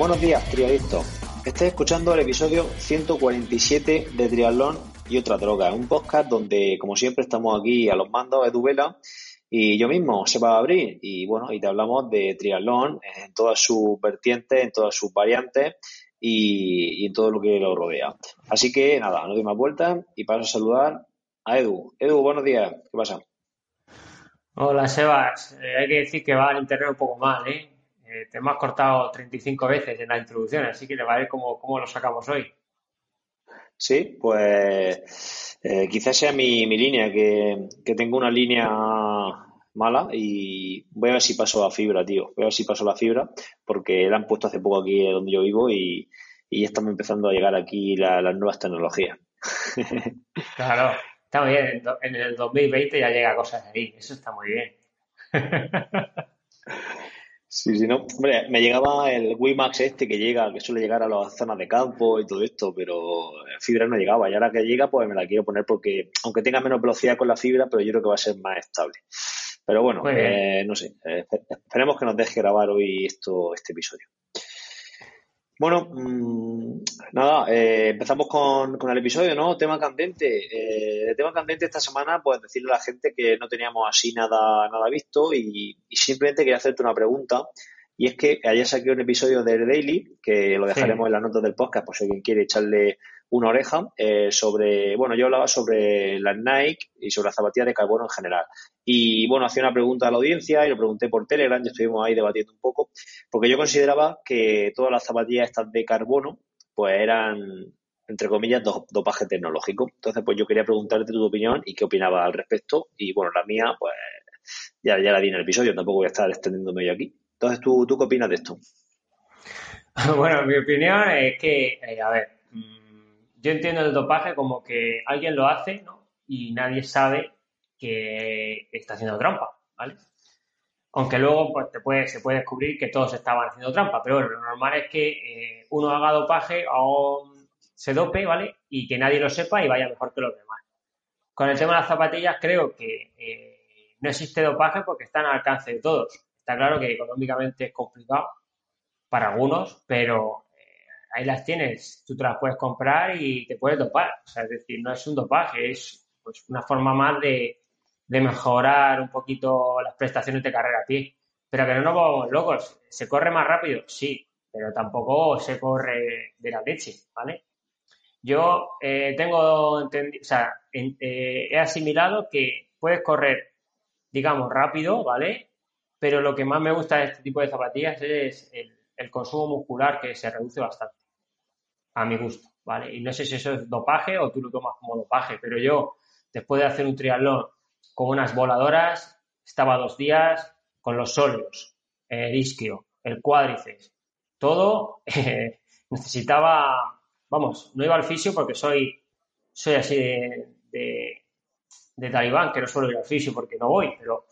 Buenos días, triadictos. Estáis escuchando el episodio 147 de Triatlón y otra droga. Un podcast donde, como siempre, estamos aquí a los mandos, Edu Vela y yo mismo, se va abrir. Y bueno, y te hablamos de triatlón en todas sus vertientes, en todas sus variantes y, en todo lo que lo rodea. Así que nada, no doy más vueltas y paso a saludar a Edu. Edu, buenos días. ¿Qué pasa? Hola, Sebas. Eh, hay que decir que va el internet un poco mal, ¿eh? Eh, te hemos cortado 35 veces en la introducción, así que le va a ver cómo, cómo lo sacamos hoy. Sí, pues eh, quizás sea mi, mi línea, que, tengo una línea mala y voy a ver si paso a fibra, tío. Voy a ver si paso la fibra, porque la han puesto hace poco aquí donde yo vivo y, y ya estamos empezando a llegar aquí las nuevas tecnologías. Claro, está muy bien. En el 2020 ya llega cosas ahí, eso está muy bien. Sí, sí, no. Hombre, me llegaba el WiMAX este que llega, que suele llegar a las zonas de campo y todo esto, pero fibra no llegaba. Y ahora que llega, pues me la quiero poner porque, aunque tenga menos velocidad con la fibra, pero yo creo que va a ser más estable. Pero bueno, eh, no sé. Eh, esperemos que nos deje grabar hoy esto, este episodio. Bueno, mmm, nada, eh, empezamos con, con, el episodio, ¿no? Tema candente. Eh, el tema candente esta semana, pues decirle a la gente que no teníamos así nada, nada visto y, y simplemente quería hacerte una pregunta. Y es que ayer saqué un episodio de Daily, que lo dejaremos en las notas del podcast, por si alguien quiere echarle una oreja, eh, sobre, bueno, yo hablaba sobre las Nike y sobre las zapatillas de carbono en general. Y bueno, hacía una pregunta a la audiencia y lo pregunté por Telegram y estuvimos ahí debatiendo un poco, porque yo consideraba que todas las zapatillas estas de carbono, pues eran, entre comillas, dopaje tecnológico. Entonces, pues yo quería preguntarte tu opinión y qué opinabas al respecto. Y bueno, la mía, pues ya, ya la vi en el episodio, tampoco voy a estar extendiéndome yo aquí. Entonces, ¿tú, tú qué opinas de esto? Bueno, mi opinión es que, eh, a ver, mm, yo entiendo el dopaje como que alguien lo hace ¿no? y nadie sabe que está haciendo trampa, ¿vale? Aunque luego pues, se puede descubrir que todos estaban haciendo trampa, pero bueno, lo normal es que eh, uno haga dopaje o se dope, ¿vale? Y que nadie lo sepa y vaya mejor que los demás. Con el tema de las zapatillas creo que eh, no existe dopaje porque están al alcance de todos. Está claro que económicamente es complicado para algunos, pero ahí las tienes, tú te las puedes comprar y te puedes dopar. O sea, es decir, no es un dopaje, es pues, una forma más de, mejorar un poquito las prestaciones de carrera a pie. Pero que no nos vamos locos. ¿Se corre más rápido? Sí, pero tampoco se corre de la leche, ¿vale? Yo eh, tengo o sea, eh, he asimilado que puedes correr, digamos, rápido, ¿vale? pero lo que más me gusta de este tipo de zapatillas es el, consumo muscular que se reduce bastante, a mi gusto, ¿vale? Y no sé si eso es dopaje o tú lo tomas como dopaje, pero yo, después de hacer un triatlón con unas voladoras, estaba dos días con los sólidos, el isquio, el cuádriceps, todo, eh, necesitaba, vamos, no iba al fisio porque soy, soy así de, de, de talibán, que no suelo ir al fisio porque no voy, pero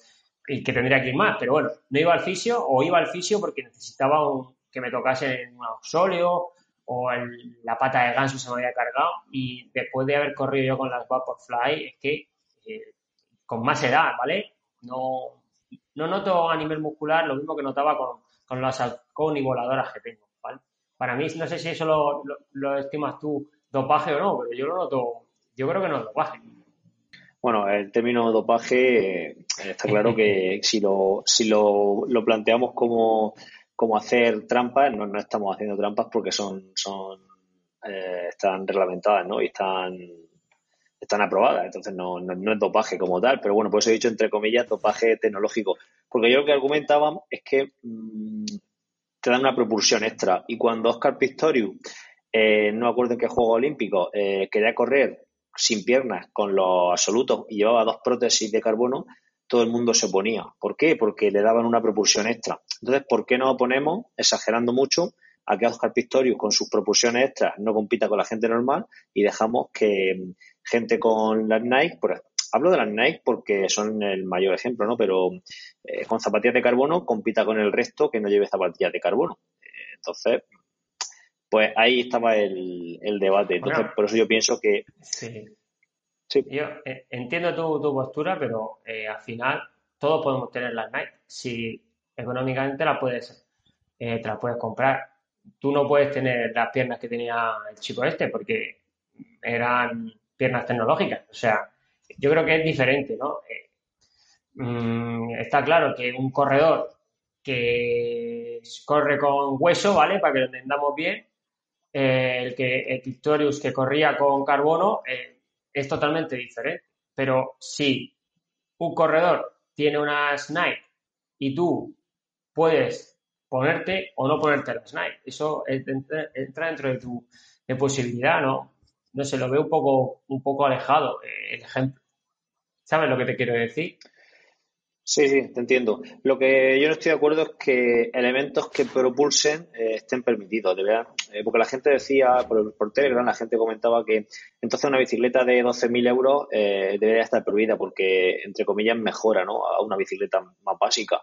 y que tendría que ir más, pero bueno, no iba al fisio o iba al fisio porque necesitaba que me tocase un auxolio o la pata de ganso se me había cargado y después de haber corrido yo con las Vaporfly es que eh, con más edad, ¿vale? No, no noto a nivel muscular lo mismo que notaba con, con las halcón y voladoras que tengo, ¿vale? Para mí, no sé si eso lo, lo estimas tú dopaje o no, pero yo lo noto, yo creo que no es dopaje. Bueno, el término dopaje eh, está claro que si lo, si lo, lo planteamos como, como hacer trampas, no, no estamos haciendo trampas porque son, eh, están reglamentadas ¿no? y están, están aprobadas, entonces no, no, es dopaje como tal, pero bueno, por eso he dicho entre comillas dopaje tecnológico, porque yo lo que argumentaban es que mm, te dan una propulsión extra. Y cuando Oscar Pistorius, eh, no acuerdo en qué juego olímpico, eh, quería correr sin piernas con los absolutos y llevaba dos prótesis de carbono, todo el mundo se oponía. ¿Por qué? Porque le daban una propulsión extra. Entonces, ¿por qué no oponemos, exagerando mucho, a que Oscar Pistorius con sus propulsiones extras no compita con la gente normal y dejamos que mm, gente con las Nike, por, hablo de las Nike porque son el mayor ejemplo, ¿no? Pero eh, con zapatillas de carbono compita con el resto que no lleve zapatillas de carbono. Eh, entonces, pues ahí estaba el, debate. Entonces, por eso yo pienso que... Sí. Yo eh, entiendo tu, tu, postura, pero al final todos podemos tener las Nike. Si económicamente las puedes, te las puedes comprar tú no puedes tener las piernas que tenía el chico este porque eran piernas tecnológicas. O sea, yo creo que es diferente, ¿no? Eh, mm, está claro que un corredor que corre con hueso, ¿vale? Para que lo entendamos bien, eh, el que el Victorious que corría con carbono eh, es totalmente diferente. Pero si un corredor tiene unas Nike y tú puedes ponerte o no ponerte las Nike. Eso entra dentro de tu posibilidad, ¿no? No sé, lo veo un poco, un poco alejado eh, el ejemplo. ¿Sabes lo que te quiero decir? Sí, sí, te entiendo. Lo que yo no estoy de acuerdo es que elementos que propulsen eh, estén permitidos, de verdad. Eh, porque la gente decía, por, por, Telegram, la gente comentaba que entonces una bicicleta de 12.000 euros debería estar prohibida porque, entre comillas, mejora ¿no? a una bicicleta más básica.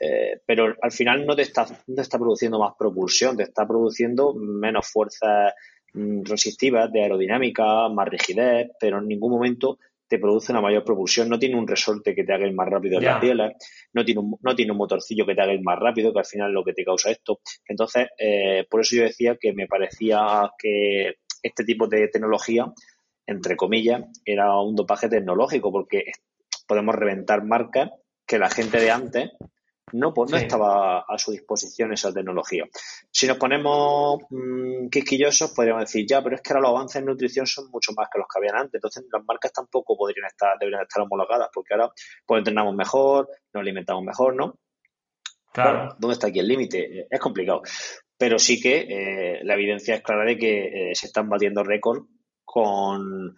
Eh, pero al final no te, está, no te está produciendo más propulsión, te está produciendo menos fuerzas mm, resistivas de aerodinámica, más rigidez, pero en ningún momento te produce una mayor propulsión. No tiene un resorte que te haga ir más rápido en las bielas, no tiene, un, no tiene un motorcillo que te haga ir más rápido, que al final es lo que te causa esto. Entonces, eh, por eso yo decía que me parecía que este tipo de tecnología, entre comillas, era un dopaje tecnológico, porque podemos reventar marcas que la gente de antes no, pues no estaba a su disposición esa tecnología. Si nos ponemos mmm, quisquillosos, podríamos decir, ya, pero es que ahora los avances en nutrición son mucho más que los que habían antes. Entonces, las marcas tampoco podrían estar, deberían estar homologadas, porque ahora pues entrenamos mejor, nos alimentamos mejor, ¿no? Claro. ¿Dónde está aquí el límite? Es complicado. Pero sí que eh, la evidencia es clara de que eh, se están batiendo récords con,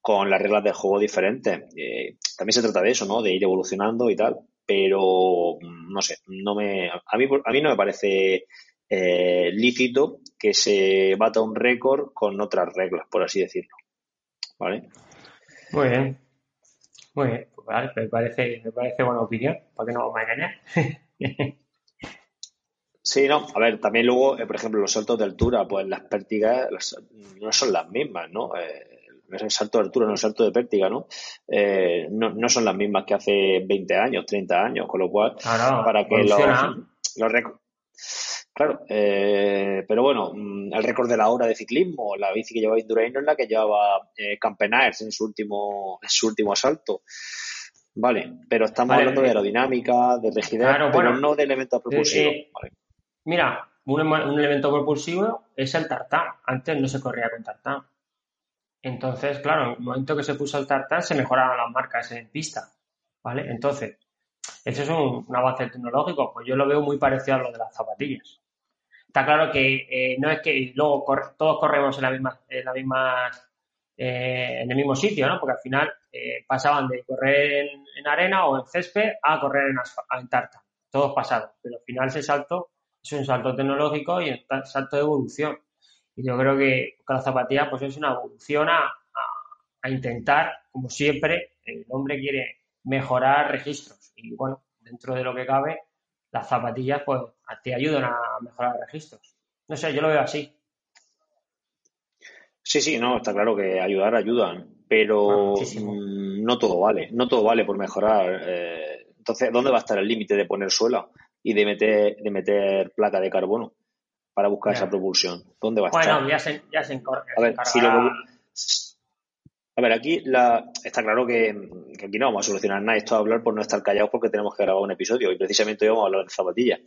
con las reglas del juego diferentes. Eh, también se trata de eso, ¿no? De ir evolucionando y tal pero mm, no sé, no me, a, mí, a mí no me parece eh, lícito que se bata un récord con otras reglas, por así decirlo. ¿Vale? Muy bien. Muy bien. Pues vale, me parece, me parece buena opinión, para que no vamos a engañar. Sí, no, a ver, también luego, eh, por ejemplo, los saltos de altura, pues las pértigas no son las mismas, ¿no? Eh, el salto de altura, no el salto de pértiga, ¿no? Eh, no, no son las mismas que hace 20 años, 30 años, con lo cual, para que los, los Claro, eh, pero bueno, mm, el récord de la hora de ciclismo, la bici que llevaba Indurain no es la que llevaba eh, Campenaers en su último, en su último asalto. Vale, pero estamos hablando de aerodinámica, de rigidez, pero no de elementos propulsivos. Mira, un, un, elemento propulsivo es el tartán. Antes no se corría con tartán. Entonces, claro, en el momento que se puso el tartán se mejoraban las marcas en pista, ¿vale? Entonces, ese es un, avance tecnológico, pues yo lo veo muy parecido a lo de las zapatillas. Está claro que eh, no es que luego todos corremos en la misma, en la misma, eh, en el mismo sitio, ¿no? Porque al final eh, pasaban de correr en, arena o en césped a correr en, en tarta. Todos pasaron, pero al final ese salto es un salto tecnológico y un salto de evolución. Y yo creo que la zapatilla pues es una evolución a, intentar, como siempre, el hombre quiere mejorar registros. Y bueno, dentro de lo que cabe, las zapatillas pues te ayudan a mejorar registros. No sé, yo lo veo así. Sí, sí, no, está claro que ayudar ayudan, pero mm, no todo vale, no todo vale por mejorar. Eh, entonces, ¿dónde va a estar el límite de poner suela y de meter, de meter placa de carbono? Para buscar esa propulsión? ¿Dónde va a estar? Bueno, ya se, ya se, a ver, si lo, a ver, aquí la, está claro que, aquí no vamos a solucionar nada. Esto a hablar por no estar callados porque tenemos que grabar un episodio y precisamente hoy vamos a hablar de zapatillas.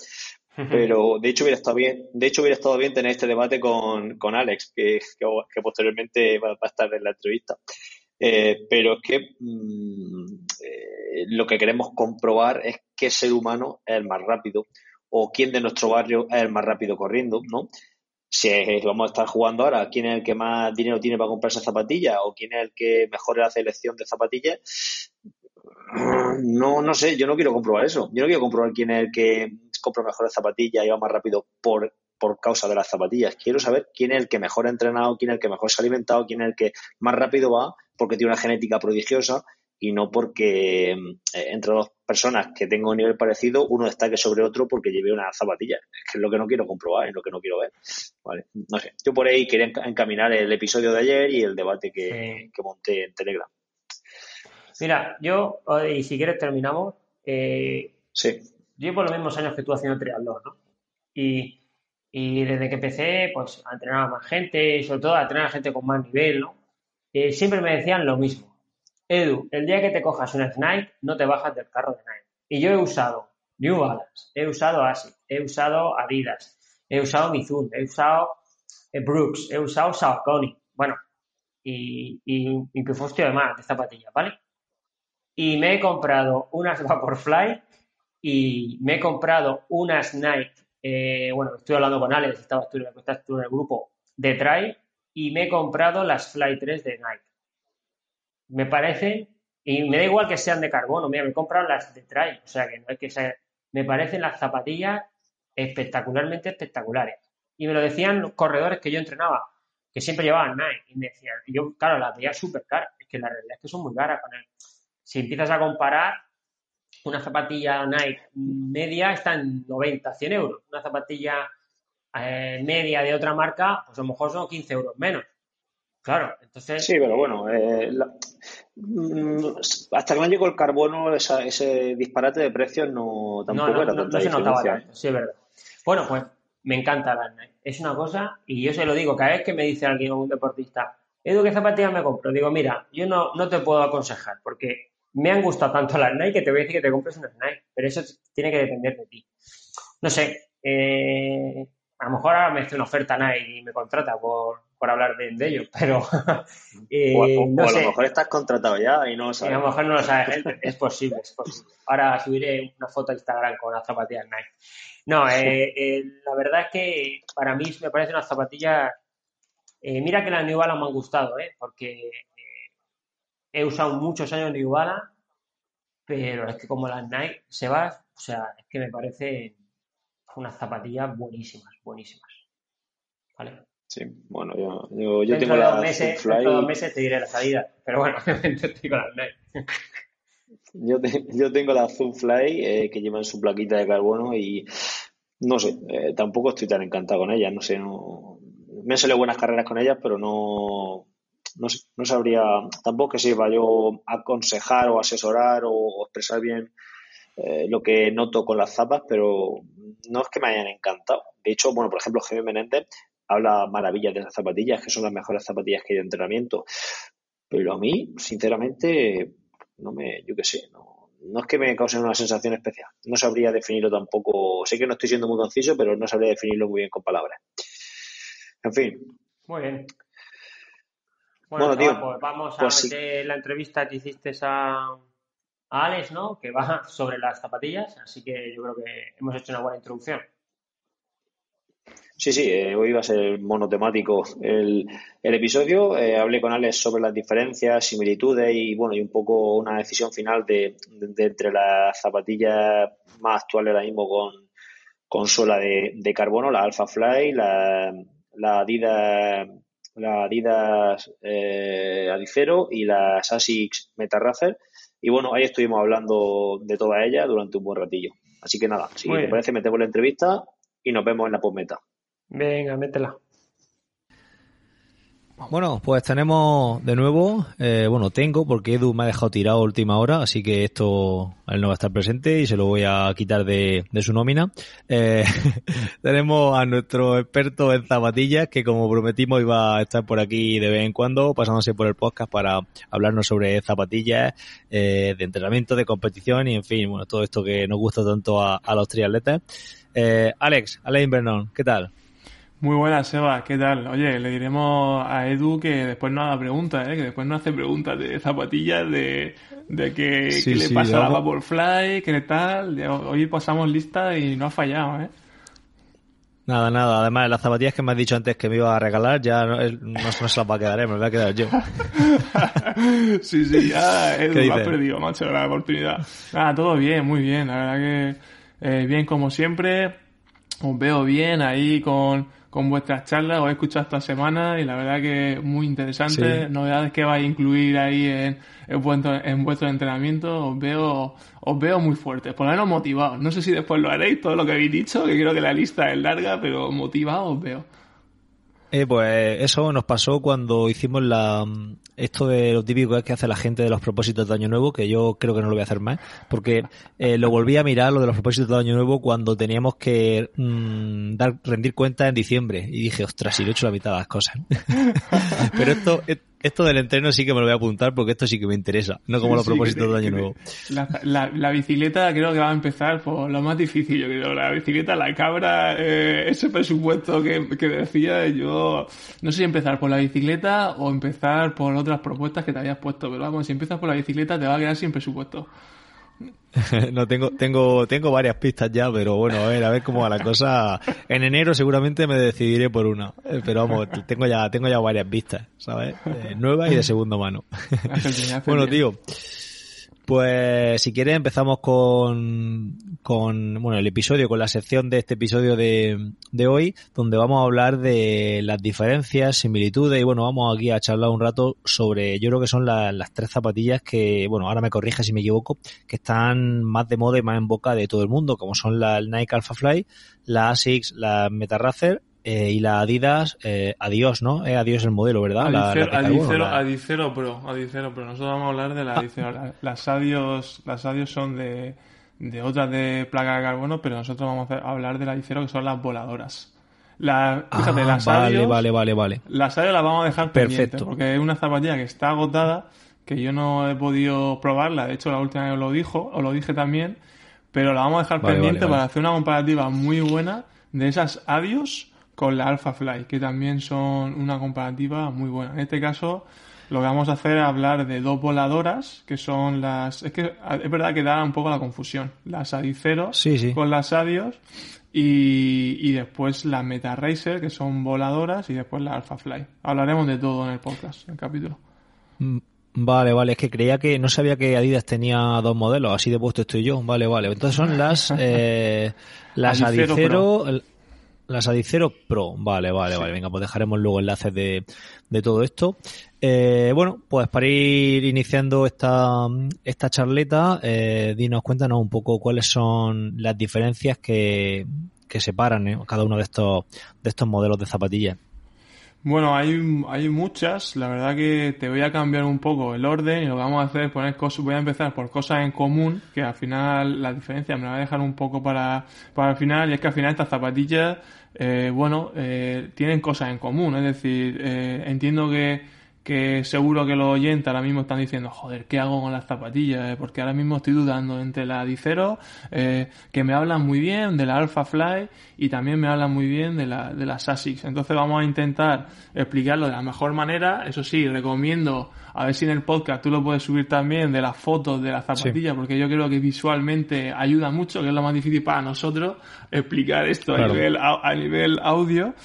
Pero de hecho hubiera estado bien, de hecho hubiera estado bien tener este debate con, con Alex, que, que, posteriormente va, a estar en la entrevista. Eh, pero es que mm, eh, lo que queremos comprobar es qué ser humano es el más rápido o quién de nuestro barrio es el más rápido corriendo, ¿no? Si vamos a estar jugando ahora, quién es el que más dinero tiene para comprarse zapatillas o quién es el que mejor hace elección de zapatillas, no, no sé, yo no quiero comprobar eso. Yo no quiero comprobar quién es el que compra mejores zapatillas y va más rápido por, por causa de las zapatillas. Quiero saber quién es el que mejor ha entrenado, quién es el que mejor se ha alimentado, quién es el que más rápido va porque tiene una genética prodigiosa y no porque eh, entre dos personas que tengan un nivel parecido, uno destaque sobre otro porque lleve una zapatilla. Es que es lo que no quiero comprobar, es lo que no quiero ver. Vale, no sé. Yo por ahí quería encaminar el episodio de ayer y el debate que, que monté en Telegram. Mira, yo, y si quieres terminamos. Eh, sí. Llevo los mismos años que tú haciendo triatlón, ¿no? Y, y desde que empecé, pues, a entrenar a más gente, sobre todo a entrenar a gente con más nivel, ¿no? Eh, siempre me decían lo mismo. Edu, el día que te cojas una Nike, no te bajas del carro de Nike. Y yo he usado New Balance, he usado ASIC, he usado Adidas, he usado Mizuno, he usado eh, Brooks, he usado Saucony, bueno, y, y, y que de más de zapatillas, ¿vale? y me he comprado unas Vaporfly y me he comprado unas Nike. Eh, bueno, estoy hablando con Alex, estaba tú, en el grupo de Try y me he comprado las Fly 3 de Nike. Me parece, y me da igual que sean de carbono, me he comprado las de Try, o sea que no es que sea, me parecen las zapatillas espectacularmente espectaculares. Y me lo decían los corredores que yo entrenaba, que siempre llevaban Nike, y me decían, yo, claro, las veía súper caras, es que la realidad es que son muy caras con él si empiezas a comparar, una zapatilla Nike media está en 90, 100 euros. Una zapatilla eh, media de otra marca, pues a lo mejor son 15 euros menos. Claro, entonces. Sí, pero bueno, eh, mm, hasta que no llegó el carbono, ese disparate de precios no tampoco era tanta se notaba sí, es verdad. Bueno, pues me encanta la. Es una cosa, y yo se lo digo, cada vez que me dice alguien, un deportista, Edu, ¿qué zapatillas me compro? Digo, mira, yo no, no te puedo aconsejar, porque me han gustado tanto las Nike que te voy a decir que te compres unas Nike, pero eso tiene que depender de ti. No sé, eh, a lo mejor ahora me hace una oferta Nike y me contrata por, hablar de, ello, pero eh, o, a, lo mejor estás contratado ya y no lo sabes. a lo mejor no lo sabes, es, posible, es posible. Ahora subiré una foto a Instagram con las zapatillas Nike. No, eh, la verdad es que para mí me parece una zapatilla... mira que las New Balance me han gustado, ¿eh? porque he usado muchos años New Balance, pero es que como las Nike se va, o sea, es que me parece unas zapatillas buenísimas, buenísimas. ¿Vale? Sí, bueno, yo, yo, tengo las meses, Fly... Dentro de dos meses te diré la salida, pero bueno, estoy con las Nike. Yo, yo tengo la Zoomfly eh, que llevan su plaquita de carbono y no sé, eh, tampoco estoy tan encantado con ellas, no sé, no, me han salido buenas carreras con ellas, pero no, no, no sabría, tampoco que sirva yo aconsejar o asesorar o, expresar bien eh, lo que noto con las zapas, pero no es que me hayan encantado. De hecho, bueno, por ejemplo, Jaime Menéndez habla maravillas de las zapatillas, que son las mejores zapatillas que hay de entrenamiento. Pero a mí, sinceramente, no me, yo qué sé, no, no es que me causen una sensación especial. No sabría definirlo tampoco. Sé que no estoy siendo muy conciso, pero no sabría definirlo muy bien con palabras. En fin. Muy bien. Bueno, tío, pues vamos a pues ver la entrevista que hiciste a, a Alex, ¿no? Que va sobre las zapatillas, así que yo creo que hemos hecho una buena introducción. Sí, sí, eh, hoy va a ser monotemático el, el episodio. Eh, hablé con Alex sobre las diferencias, similitudes y, bueno, y un poco una decisión final de, entre las zapatillas más actuales ahora mismo con, con suela de, de carbono, la Alpha Fly, la, la Adidas la Adidas eh, Adicero y las Asics Racer Y bueno, ahí estuvimos hablando de todas ellas durante un buen ratillo. Así que nada, si te parece, metemos la entrevista y nos vemos en la postmeta. Venga, métela. Bueno, pues tenemos de nuevo, eh, bueno, tengo porque Edu me ha dejado tirado última hora, así que esto él no va a estar presente y se lo voy a quitar de, su nómina. Eh, tenemos a nuestro experto en zapatillas que como prometimos iba a estar por aquí de vez en cuando, pasándose por el podcast para hablarnos sobre zapatillas, eh, de entrenamiento, de competición y en fin, bueno, todo esto que nos gusta tanto a, los triatletas. Alex, Alex Bernón, ¿qué tal? Muy buenas, Seba, ¿qué tal? Oye, le diremos a Edu que después no haga preguntas, ¿eh? que después no hace preguntas de zapatillas, de, de que, Sí, le pasa a la. Vaporfly, qué tal. Hoy pasamos lista y no ha fallado, ¿eh? Nada, nada. Además, las zapatillas que me has dicho antes que me iba a regalar ya no, él no, no se las va a quedar, ¿eh? me las voy a quedar yo. sí, sí, ya Edu ¿Qué lo has perdido, macho, la oportunidad. Todo bien, muy bien, la verdad que eh, bien como siempre. Os veo bien ahí con, con vuestras charlas, os he escuchado esta semana y la verdad que muy interesante. Sí. Novedades que vais a incluir ahí en, en, vuestro, en vuestro entrenamiento, os veo, os veo muy fuertes, por lo menos motivados. No sé si después lo haréis, todo lo que habéis dicho, que creo que la lista es larga, pero motivados os veo. Eh, pues eso nos pasó cuando hicimos la esto de lo típico que hace la gente de los propósitos de Año Nuevo, que yo creo que no lo voy a hacer más, porque eh, lo volví a mirar lo de los propósitos de Año Nuevo cuando teníamos que mm, dar rendir cuentas en diciembre y dije, ostras, si lo he hecho la mitad de las cosas. Pero esto del entreno sí que me lo voy a apuntar porque esto sí que me interesa, no como Sí, los propósitos de Año Nuevo. La, la- la bicicleta creo que va a empezar por lo más difícil, yo creo. La bicicleta, la cabra, eh, ese presupuesto que, que decía, yo no sé si empezar por la bicicleta o empezar por otras propuestas que te habías puesto, pero vamos, si empiezas por la bicicleta te va a quedar sin presupuesto. no tengo tengo tengo varias pistas ya, pero bueno, a ver, a ver cómo va la cosa. En enero seguramente me decidiré por una, Eh, pero vamos, tengo ya tengo ya varias pistas, ¿sabes? Eh, nuevas y de segunda mano. Haces bueno, tío. Pues si quieres empezamos con, con bueno el episodio, con la sección de este episodio de, de hoy, donde vamos a hablar de las diferencias, similitudes y bueno, vamos aquí a charlar un rato sobre, yo creo que son la- las tres zapatillas que, bueno, ahora me corrige si me equivoco, que están más de moda y más en boca de todo el mundo, como son la Nike Alpha Fly, la Asics, la Meta Racer eh, y la Adidas, eh, Adiós, ¿no? Eh, Adiós el modelo, ¿verdad? La- la Adicero, Adicero- la- Adicero Pro, Adicero Pro. Nosotros vamos a hablar de la Adicero. La- Las Adios, las Adios son de, de otras de placa de carbono, pero nosotros vamos a hablar de la Adicero que son las voladoras. La, fíjate, Ah, las vale, Adios, vale, vale, vale. las Adios las vamos a dejar Perfecto. porque es una zapatilla que está agotada, que yo no he podido probarla. De hecho, la última vez lo dijo, o lo dije también, pero la vamos a dejar Vale, pendiente vale, vale. para hacer una comparativa muy buena de esas Adios con la Alpha Fly, que también son una comparativa muy buena. En este caso, lo que vamos a hacer es hablar de dos voladoras, que son las... Es que es verdad que da un poco la confusión. Las Adicero Sí, sí. con las Adios y, y después las Meta Racer, que son voladoras, y después la Alpha Fly. Hablaremos de todo en el podcast, en el capítulo. Mm, Vale, vale, es que creía que no sabía que Adidas tenía dos modelos, así de puesto estoy yo. Vale, vale. Entonces son las eh, las Adicero Adicero, el- las Adicero Pro. Vale, vale, vale. Venga, pues dejaremos luego enlaces de, de todo esto. Eh, bueno, pues para ir iniciando esta, esta charleta, eh, dinos, cuéntanos un poco cuáles son las diferencias que, que separan eh, cada uno de estos, de estos modelos de zapatillas. Bueno, hay, hay muchas. La verdad que te voy a cambiar un poco el orden y lo que vamos a hacer es poner cosas. Voy a empezar por cosas en común, que al final la diferencia me la voy a dejar un poco para, para el final. Y es que al final estas zapatillas, eh, bueno, eh, tienen cosas en común. Es decir, eh, entiendo que, que seguro que los oyentes ahora mismo están diciendo, joder, ¿qué hago con las zapatillas? Eh, Porque ahora mismo estoy dudando entre la Dicero, eh, que me hablan muy bien, de la Alpha Fly, y también me hablan muy bien de la, de las ASICS. Entonces vamos a intentar explicarlo de la mejor manera. Eso sí, recomiendo, a ver si en el podcast tú lo puedes subir también de las fotos de las zapatillas, porque yo creo que visualmente ayuda mucho, que es lo más difícil para nosotros, explicar esto Claro. a, nivel, a nivel audio.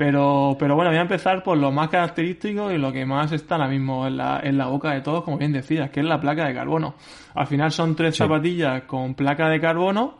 Pero, pero bueno, voy a empezar por lo más característico y lo que más está ahora mismo en la, en la boca de todos, como bien decías, que es la placa de carbono. Al final son tres Sí. zapatillas con placa de carbono,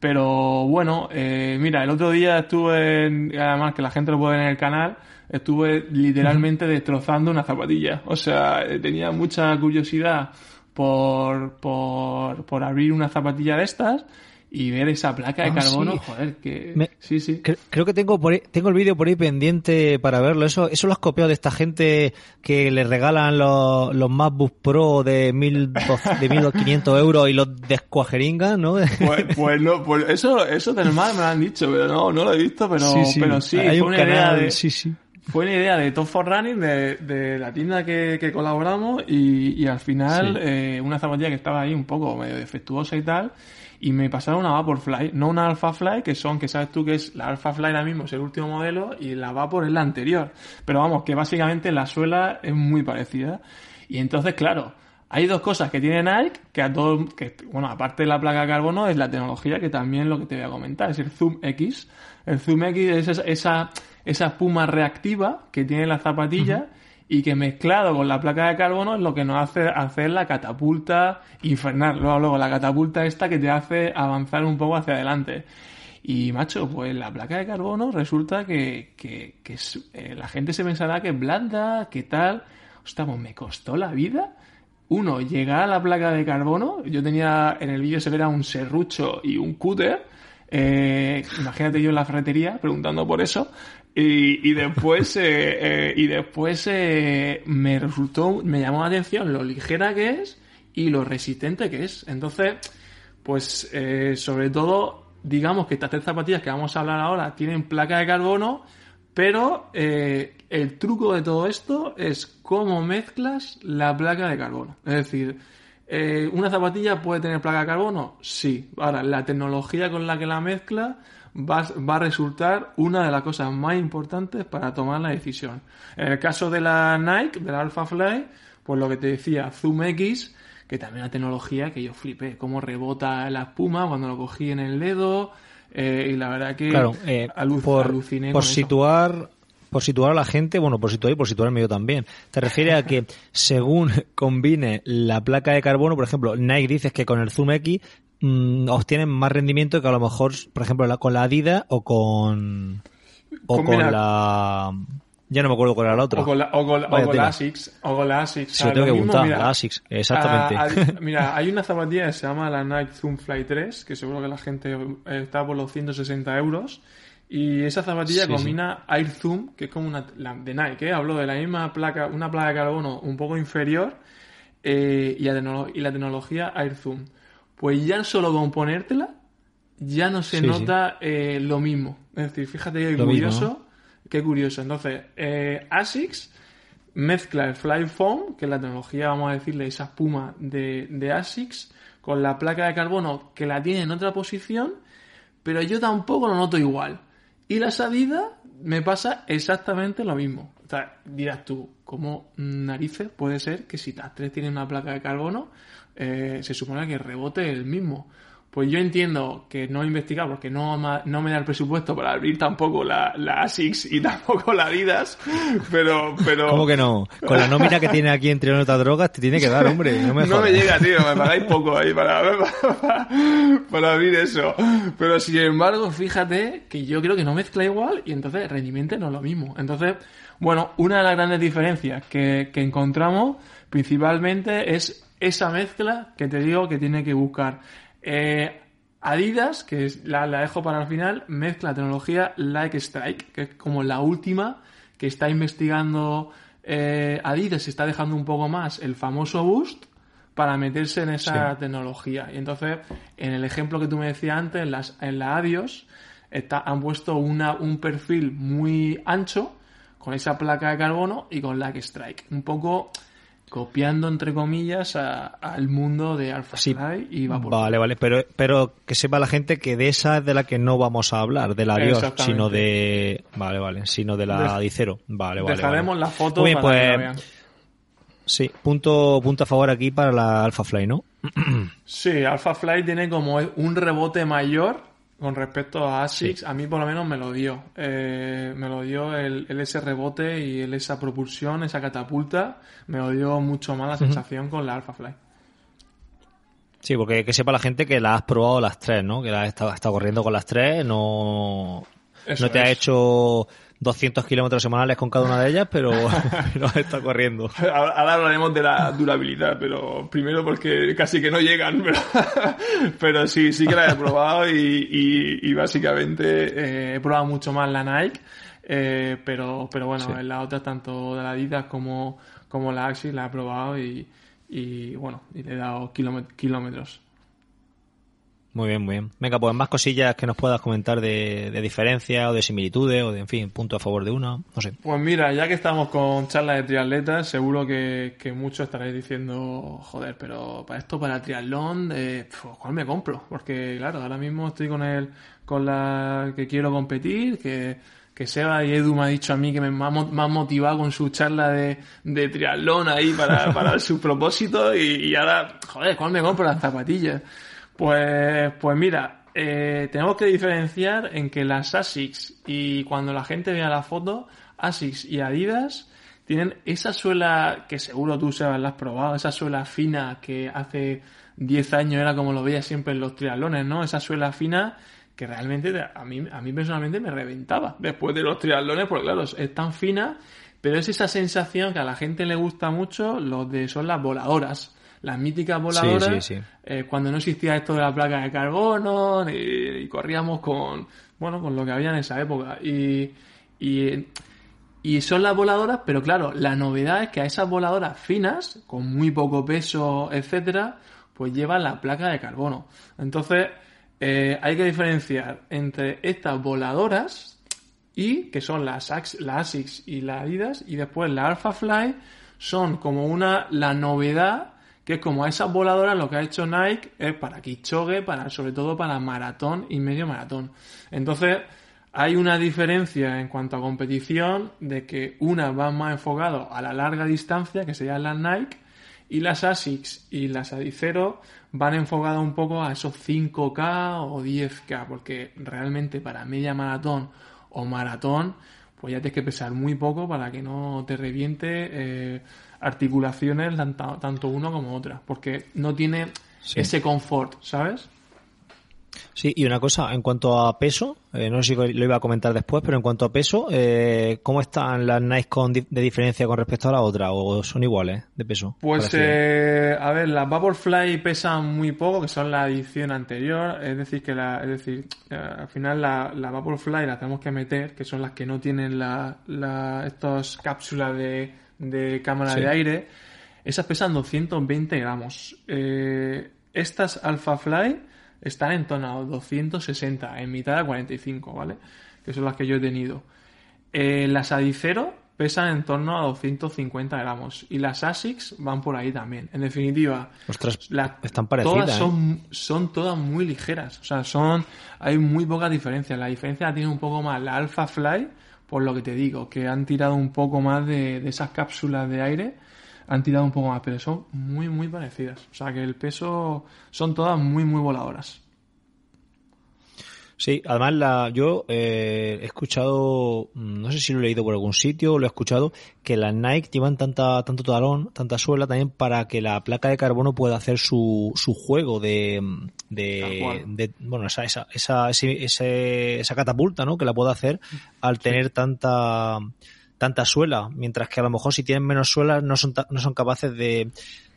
pero bueno, eh, mira, el otro día estuve, en- además que la gente lo puede ver en el canal, estuve literalmente destrozando una zapatilla. O sea, eh, tenía mucha curiosidad por, por, por abrir una zapatilla de estas y ver esa placa de Ah, carbono, sí. joder, que... Me- Sí, sí. Cre- Creo que tengo por ahí- tengo el vídeo por ahí pendiente para verlo. Eso, eso lo has copiado de esta gente que le regalan los, los MacBook Pro de mil dos- de 1500 euros y los descuajeringan, ¿no? Pues, pues no, pues eso, eso del mal me lo han dicho, pero no, no lo he visto, pero sí, pero sí Hay fue un una canal, idea de, sí, sí. fue una idea de Top for Running, de, de la tienda que, que colaboramos, y, y al final Sí. eh, una zapatilla que estaba ahí un poco medio defectuosa y tal, y me pasaron una Vaporfly, no una Alpha Fly, que son, que sabes tú que es la Alpha Fly ahora mismo, es el último modelo, y la Vapor es la anterior. Pero vamos, que básicamente la suela es muy parecida. Y entonces, claro, hay dos cosas que tiene Nike, que a todos, que, bueno, aparte de la placa de carbono, es la tecnología que también lo que te voy a comentar, es el Zoom X. El Zoom X es esa, esa, esa espuma reactiva que tiene la zapatilla y que mezclado con la placa de carbono es lo que nos hace hacer la catapulta infernal. Luego, luego la catapulta esta que te hace avanzar un poco hacia adelante. Y macho, pues la placa de carbono resulta que, que, que eh, la gente se pensará que es blanda, que tal. Ostras, pues me costó la vida. Uno, llegar a la placa de carbono. Yo tenía, en el vídeo se verá un serrucho y un cúter. Eh, imagínate yo en la ferretería preguntando por eso. Y, después, eh, eh, y después eh, me resultó, me llamó la atención lo ligera que es y lo resistente que es. Entonces, pues eh, sobre todo, digamos que estas tres zapatillas que vamos a hablar ahora tienen placa de carbono, pero el truco de todo esto es cómo mezclas la placa de carbono. Es decir, ¿una zapatilla puede tener placa de carbono? Sí. Ahora, la tecnología con la que la mezcla va, va a resultar una de las cosas más importantes para tomar la decisión. En el caso de la Nike, de la Alpha Fly, pues lo que te decía, Zoom X, que también la tecnología que yo flipé, cómo rebota la espuma cuando lo cogí en el dedo, eh, y la verdad que Claro, eh, por, aluciné por con eso. situar por situar a la gente, bueno, por situar y por situar el medio también. Te refieres a que según combine la placa de carbono, por ejemplo, Nike dices que con el Zoom X mm, obtienen más rendimiento que a lo mejor, por ejemplo, la- con la Adidas o con o con la ya no me acuerdo cuál era la otra. O con la, o con, o con la Asics. O con la Asics. Se O lo tengo que apuntar, la Asics, exactamente. a- a- mira, hay una zapatilla que se llama la Nike Zoom Fly 3, que seguro que la gente eh, está por los 160 euros. Y esa zapatilla Sí, combina Air Zoom, que es como una la de Nike, ¿eh? hablo de la misma placa, una placa de carbono un poco inferior, eh, y, la y la tecnología Air Zoom. Pues ya solo con ponértela, ya no se Sí, sí. nota eh, lo mismo. Es decir, fíjate qué Lo curioso. Qué curioso. Entonces, eh, ASICS mezcla el Fly Foam, que es la tecnología, vamos a decirle, esa espuma de, de ASICS, con la placa de carbono que la tiene en otra posición, pero yo tampoco lo noto igual. Y las Adidas me pasa exactamente lo mismo. O sea, dirás tú, ¿cómo narices puede ser que si las tres tienen una placa de carbono, eh, se supone que rebote el mismo? Pues yo entiendo que no he investigado porque no, no me da el presupuesto para abrir tampoco la, la ASICS y tampoco la Adidas, pero... pero ¿Cómo que no? Con la nómina que tiene aquí entre otras drogas te tiene que dar, hombre. No me, no me jodas. llega, tío, me pagáis poco ahí para, para, para abrir eso. Pero sin embargo, fíjate que yo creo que no mezcla igual y entonces el rendimiento no es lo mismo. Entonces, bueno, una de las grandes diferencias que, que encontramos principalmente es esa mezcla que te digo que tiene que buscar. Eh, Adidas, que es, la, la dejo para el final, mezcla tecnología Like Strike, que es como la última que está investigando eh, Adidas, está dejando un poco más el famoso Boost para meterse en esa tecnología. Y entonces, en el ejemplo que tú me decías antes, en, las, en la Adios, está, han puesto una, un perfil muy ancho con esa placa de carbono y con Like Strike. Un poco copiando, entre comillas, a- al mundo de Alpha Sí. Fly y Vapor. Vale, vale, pero, pero que sepa la gente que de esa es de la que no vamos a hablar, de la Dios, sino de, vale, vale, sino de la Dicero. Vale, vale. Dejaremos vale. la foto Muy bien, para que la pues, vean. Sí, punto, punto a favor aquí para la Alpha Fly, ¿no? Sí, Alpha Flight tiene como un rebote mayor con respecto a ASICS. A mí por lo menos me lo dio. Eh, me lo dio el, el ese rebote y el esa propulsión, esa catapulta. Me lo dio mucho más la sensación con la Alpha Flight. Sí, porque que sepa la gente que la has probado las tres, ¿no? Que la has estado, has estado corriendo con las tres, no, Eso no te es. hecho 200 kilómetros semanales con cada una de ellas, pero, pero estado corriendo. Ahora hablaremos de la durabilidad, pero primero porque casi que no llegan, pero, pero sí, sí que la he probado y, y- y básicamente eh, he probado mucho más la Nike, eh, pero, pero bueno, Sí. en las otras, tanto de la Adidas como, como la Axis, la he probado y, y bueno, y le he dado kilómet- kilómetros. Muy bien, muy bien. Venga, pues más cosillas que nos puedas comentar de, de diferencias o de similitudes o de, en fin, punto a favor de una, no sé. Pues mira, ya que estamos con charlas de triatletas, seguro que, que muchos estaréis diciendo, joder, pero para esto, para triatlón, eh, pf, ¿cuál me compro? Porque, claro, ahora mismo estoy con el, con la que quiero competir, que, que Seba y Edu me ha dicho a mí que me me ha me ha motivado con su charla de, de triatlón ahí para, para su propósito y, y ahora, joder, ¿cuál me compro las zapatillas? Pues, pues mira, eh, tenemos que diferenciar en que las ASICS y cuando la gente vea la foto, ASICS y Adidas tienen esa suela que seguro tú, Sebas, la has probado, esa suela fina que hace 10 años era como lo veía siempre en los triatlones, ¿no? Esa suela fina que realmente a mí, a mí personalmente me reventaba después de los triatlones, porque claro, es tan fina, pero es esa sensación que a la gente le gusta mucho, los de son las voladoras. Las míticas voladoras, sí, sí. eh, cuando no existía esto de la placa de carbono, y, y corríamos con, bueno, con lo que había en esa época. Y, y, y son las voladoras, pero claro, la novedad es que a esas voladoras finas, con muy poco peso, etcétera, pues llevan la placa de carbono. Entonces, eh, hay que diferenciar entre estas voladoras y que son las, la ASICS y la Adidas y después la Alpha Fly son como una la novedad que es como a esas voladoras lo que ha hecho Nike es para Kipchoge, para sobre todo para maratón y medio maratón. Entonces, hay una diferencia en cuanto a competición de que unas van más enfocado a la larga distancia, que serían las Nike, y las ASICS y las Adicero van enfocadas un poco a esos 5K o 10K, porque realmente para media maratón o maratón, pues ya tienes que pesar muy poco para que no te reviente eh, articulaciones tanto, uno como otra, porque no tiene Sí. ese confort, ¿sabes? Sí, y una cosa, en cuanto a peso, eh, no sé si lo iba a comentar después, pero en cuanto a peso, eh, ¿cómo están las di- de diferencia con respecto a la otra? ¿O son iguales de peso? Pues, eh, a ver, las Vaporfly pesan muy poco, que son la edición anterior. Es decir, que la, es decir, eh, al final la, la Vaporfly la tenemos que meter, que son las que no tienen la, la, estas cápsulas de, de cámara Sí. de aire. Esas pesan 220 gramos. Eh, estas Alpha Fly están en torno a 260, en mitad de 45, ¿vale? Que son las que yo he tenido. Eh, las Adicero pesan en torno a 250 gramos y las ASICS van por ahí también. En definitiva, Ostras, la- están parecidas, todas ¿eh? son, son todas muy ligeras. O sea, son hay muy poca diferencia. La diferencia la tiene un poco más la Alpha Fly, por lo que te digo, que han tirado un poco más de, esas cápsulas de aire. Han tirado un poco más, pero son muy, muy parecidas. O sea, que el peso son todas muy, muy voladoras. Sí, además la, yo eh, he escuchado, mm, no sé si lo he leído por algún sitio o lo he escuchado, que las Nike llevan tanta, tanto talón, tanta suela también para que la placa de carbono pueda hacer su, su juego de, Tal de, de- bueno, esa, esa, esa, ese- ese- esa catapulta, ¿no? Que la pueda hacer al tener tanta, tanta suela, mientras que a lo mejor si tienen menos suela no son, no son capaces de,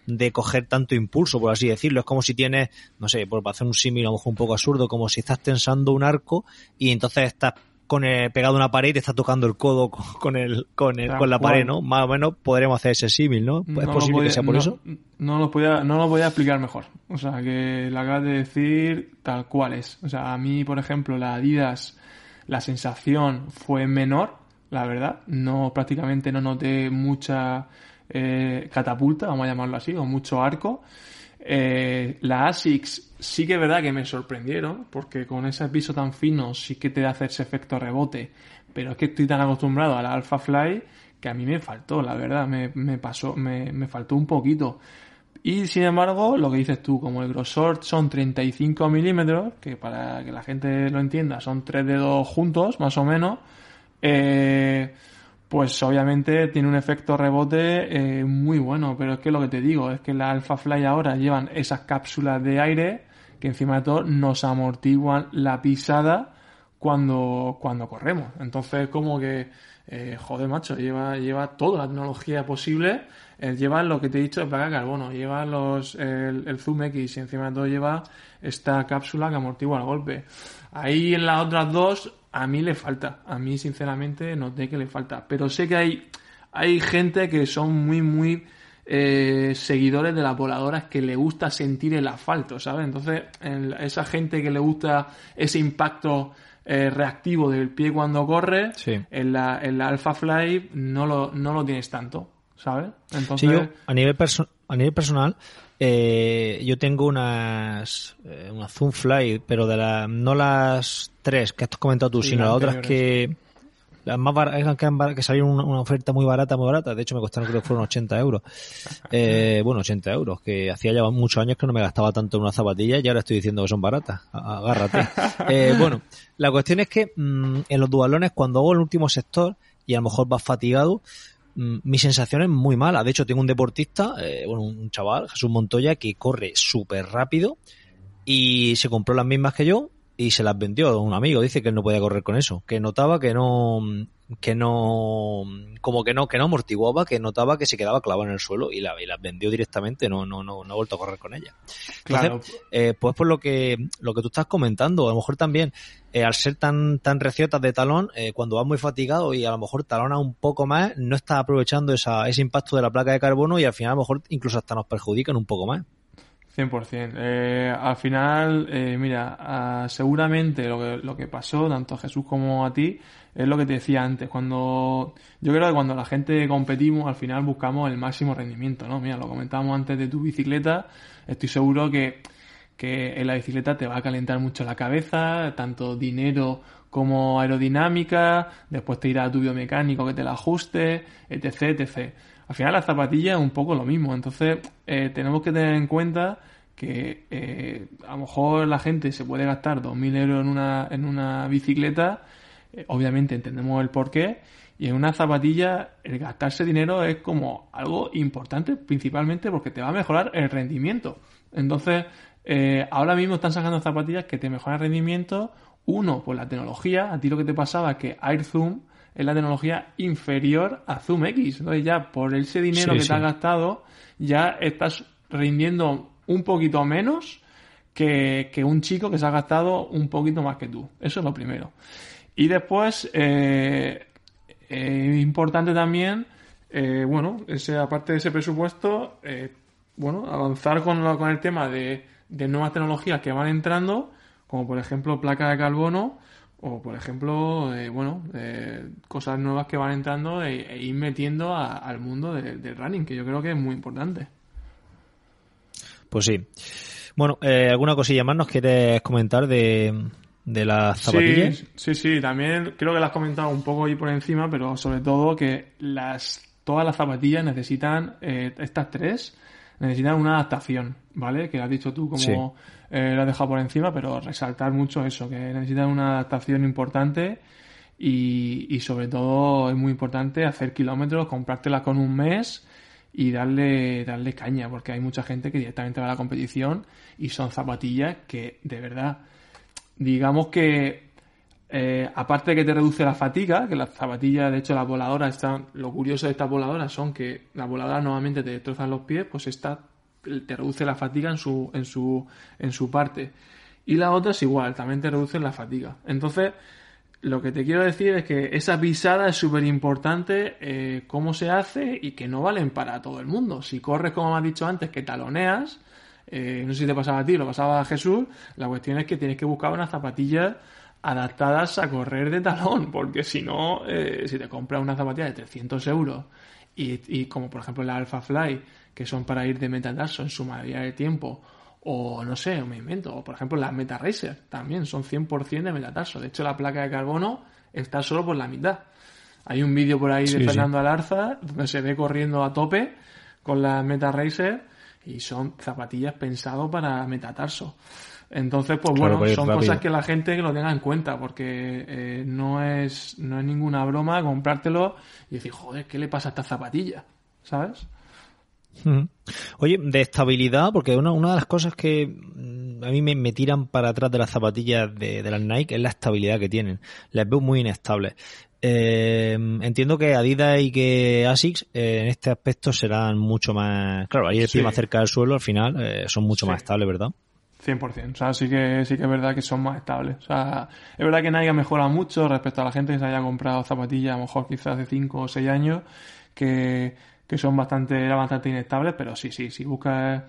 de coger tanto impulso, por así decirlo. Es como si tienes, no sé, por hacer un símil a lo mejor un poco absurdo, como si estás tensando un arco y entonces estás con el- pegado a una pared y te está tocando el codo con, el, con, el, con la pared, ¿no? Más o menos podremos hacer ese símil, ¿no? ¿Es No posible podía- que sea por no- eso? No lo, podía, no lo podía explicar mejor. O sea, que lo acabas de decir tal cual es. O sea, a mí, por ejemplo, la Adidas, la sensación fue menor, la verdad. No, prácticamente no noté mucha eh, catapulta, vamos a llamarlo así, o mucho arco. Eh, la ASICS sí que es verdad que me sorprendieron, porque con ese piso tan fino sí que te hace ese efecto rebote, pero es que estoy tan acostumbrado a la Alpha Fly que a mí me faltó, la verdad, me, pasó, me, me faltó un poquito. Y sin embargo, lo que dices tú, como el grosor son 35 milímetros, que para que la gente lo entienda son tres dedos juntos, más o menos, eh, pues obviamente tiene un efecto rebote eh, muy bueno, pero es que lo que te digo es que la Alpha Fly ahora llevan esas cápsulas de aire que encima de todo nos amortiguan la pisada cuando, cuando corremos. Entonces como que, eh, joder macho, lleva, lleva toda la tecnología posible, eh, lleva lo que te he dicho de placa carbono, lleva los, el, el Zoom X y encima de todo lleva esta cápsula que amortigua el golpe. Ahí en las otras dos a mí le falta, a mí sinceramente noté que le falta, pero sé que hay, hay gente que son muy, muy eh, seguidores de las voladoras que le gusta sentir el asfalto, ¿sabes? Entonces, esa gente que le gusta ese impacto eh, reactivo del pie cuando corre, en, la, en la Alpha Fly no lo, no lo tienes tanto, ¿sabes? Entonces... Sí, yo, a nivel, a nivel personal, eh, yo tengo unas, eh, una Zoom Fly, pero de las, no las tres que has comentado tú, sino las otras que, las más baratas, que, que salieron una, oferta muy barata, muy barata. De hecho, me costaron, creo que fueron 80 euros. Eh, bueno, 80 euros, que hacía ya muchos años que no me gastaba tanto en una zapatilla y ahora estoy diciendo que son baratas. Agárrate. Eh, bueno, la cuestión es que mm, en los dualones, cuando hago el último sector y a lo mejor vas fatigado, mi sensación es muy mala. De hecho, tengo un deportista, eh, bueno, un chaval, Jesús Montoya, que corre súper rápido y se compró las mismas que yo y se las vendió un amigo. Dice que él no podía correr con eso, que notaba que no, que no, como que no, que no amortiguaba, que notaba que se quedaba clavado en el suelo y, la, y las vendió directamente, no, no, no, no ha vuelto a correr con ella. claro. Eh, pues por lo que, lo que tú estás comentando, a lo mejor también, eh, al ser tan, tan reciotas de talón, eh, cuando vas muy fatigado y a lo mejor talona un poco más, no estás aprovechando esa, ese impacto de la placa de carbono y al final a lo mejor incluso hasta nos perjudican un poco más. 100%. Eh, al final, eh, mira, ah, seguramente lo que, lo que pasó, tanto a Jesús como a ti, es lo que te decía antes. Cuando Yo creo que cuando la gente competimos, al final buscamos el máximo rendimiento, ¿no? Mira, lo comentábamos antes de tu bicicleta. Estoy seguro que, que en la bicicleta te va a calentar mucho la cabeza, tanto dinero como aerodinámica, después te irá a tu biomecánico que te la ajuste, etc, etc. Al final la zapatilla es un poco lo mismo, entonces eh, tenemos que tener en cuenta que eh, a lo mejor la gente se puede gastar 2.000 euros en una, en una bicicleta, eh, obviamente entendemos el porqué, y en una zapatilla el gastarse dinero es como algo importante, principalmente porque te va a mejorar el rendimiento. Entonces, ahora mismo están sacando zapatillas que te mejoran el rendimiento, uno, por la tecnología, a ti lo que te pasaba que AirZoom es la tecnología inferior a Zoom X. Entonces ya por ese dinero que te has gastado, ya estás rindiendo un poquito menos que, un chico que se ha gastado un poquito más que tú. Eso es lo primero. Y después, eh, eh importante también, eh, bueno, ese, aparte de ese presupuesto, bueno, avanzar con, con el tema de, de nuevas tecnologías que van entrando, como por ejemplo placa de carbono, o, por ejemplo, eh, bueno, eh, cosas nuevas que van entrando e, e ir metiendo al mundo del running, que yo creo que es muy importante. Pues sí. Bueno, eh, ¿alguna cosilla más nos quieres comentar de, de las zapatillas? Sí, sí, también creo que las has comentado un poco ahí por encima, pero sobre todo que las todas las zapatillas necesitan, estas tres, necesitan una adaptación, ¿vale? Que has dicho tú como eh, lo he dejado por encima, pero resaltar mucho eso, que necesitan una adaptación importante y, sobre todo es muy importante hacer kilómetros, comprártela con un mes y darle, darle caña, porque hay mucha gente que directamente va a la competición y son zapatillas que de verdad, digamos que eh, aparte de que te reduce la fatiga, que las zapatillas, de hecho las voladoras están, lo curioso de estas voladoras son que las voladoras normalmente te destrozan los pies, pues esta te reduce la fatiga en su, en su, en su parte. Y la otra es igual, también te reduce la fatiga. Entonces, lo que te quiero decir es que esa pisada es súper importante, eh, cómo se hace y que no valen para todo el mundo. Si corres, como me has dicho antes, que taloneas, eh, no sé si te pasaba a ti, lo pasaba a Jesús, la cuestión es que tienes que buscar unas zapatillas adaptadas a correr de talón, porque si no, eh, si te compras una zapatilla de 300 euros y, y como por ejemplo la Alpha Fly, que son para ir de metatarso en su mayoría de tiempo, o no sé, me invento, o por ejemplo las Meta Racer también son 100% de metatarso. De hecho, la placa de carbono está solo por la mitad. Hay un vídeo por ahí de Fernando Alarza donde se ve corriendo a tope con la Meta Racer y son zapatillas pensadas para metatarso. Entonces, pues bueno, son cosas que la gente que lo tenga en cuenta, porque eh, no es no es ninguna broma comprártelo y decir, joder, ¿qué le pasa a esta zapatilla? ¿Sabes? Oye, de estabilidad, porque una, una de las cosas que mm, a mí me, tiran para atrás de las zapatillas de, las Nike es la estabilidad que tienen. Las veo muy inestables. Eh, entiendo que Adidas y que Asics eh, en este aspecto serán mucho más... Claro, ahí el más cerca del suelo al final eh, son mucho más estables, ¿verdad? 100%. O sea, sí que, sí que es verdad que son más estables. O sea, es verdad que Nike ha mejorado mucho respecto a la gente que se haya comprado zapatillas a lo mejor quizás hace 5 o 6 años, que que son bastante, eran bastante inestables, pero sí, sí, si buscas,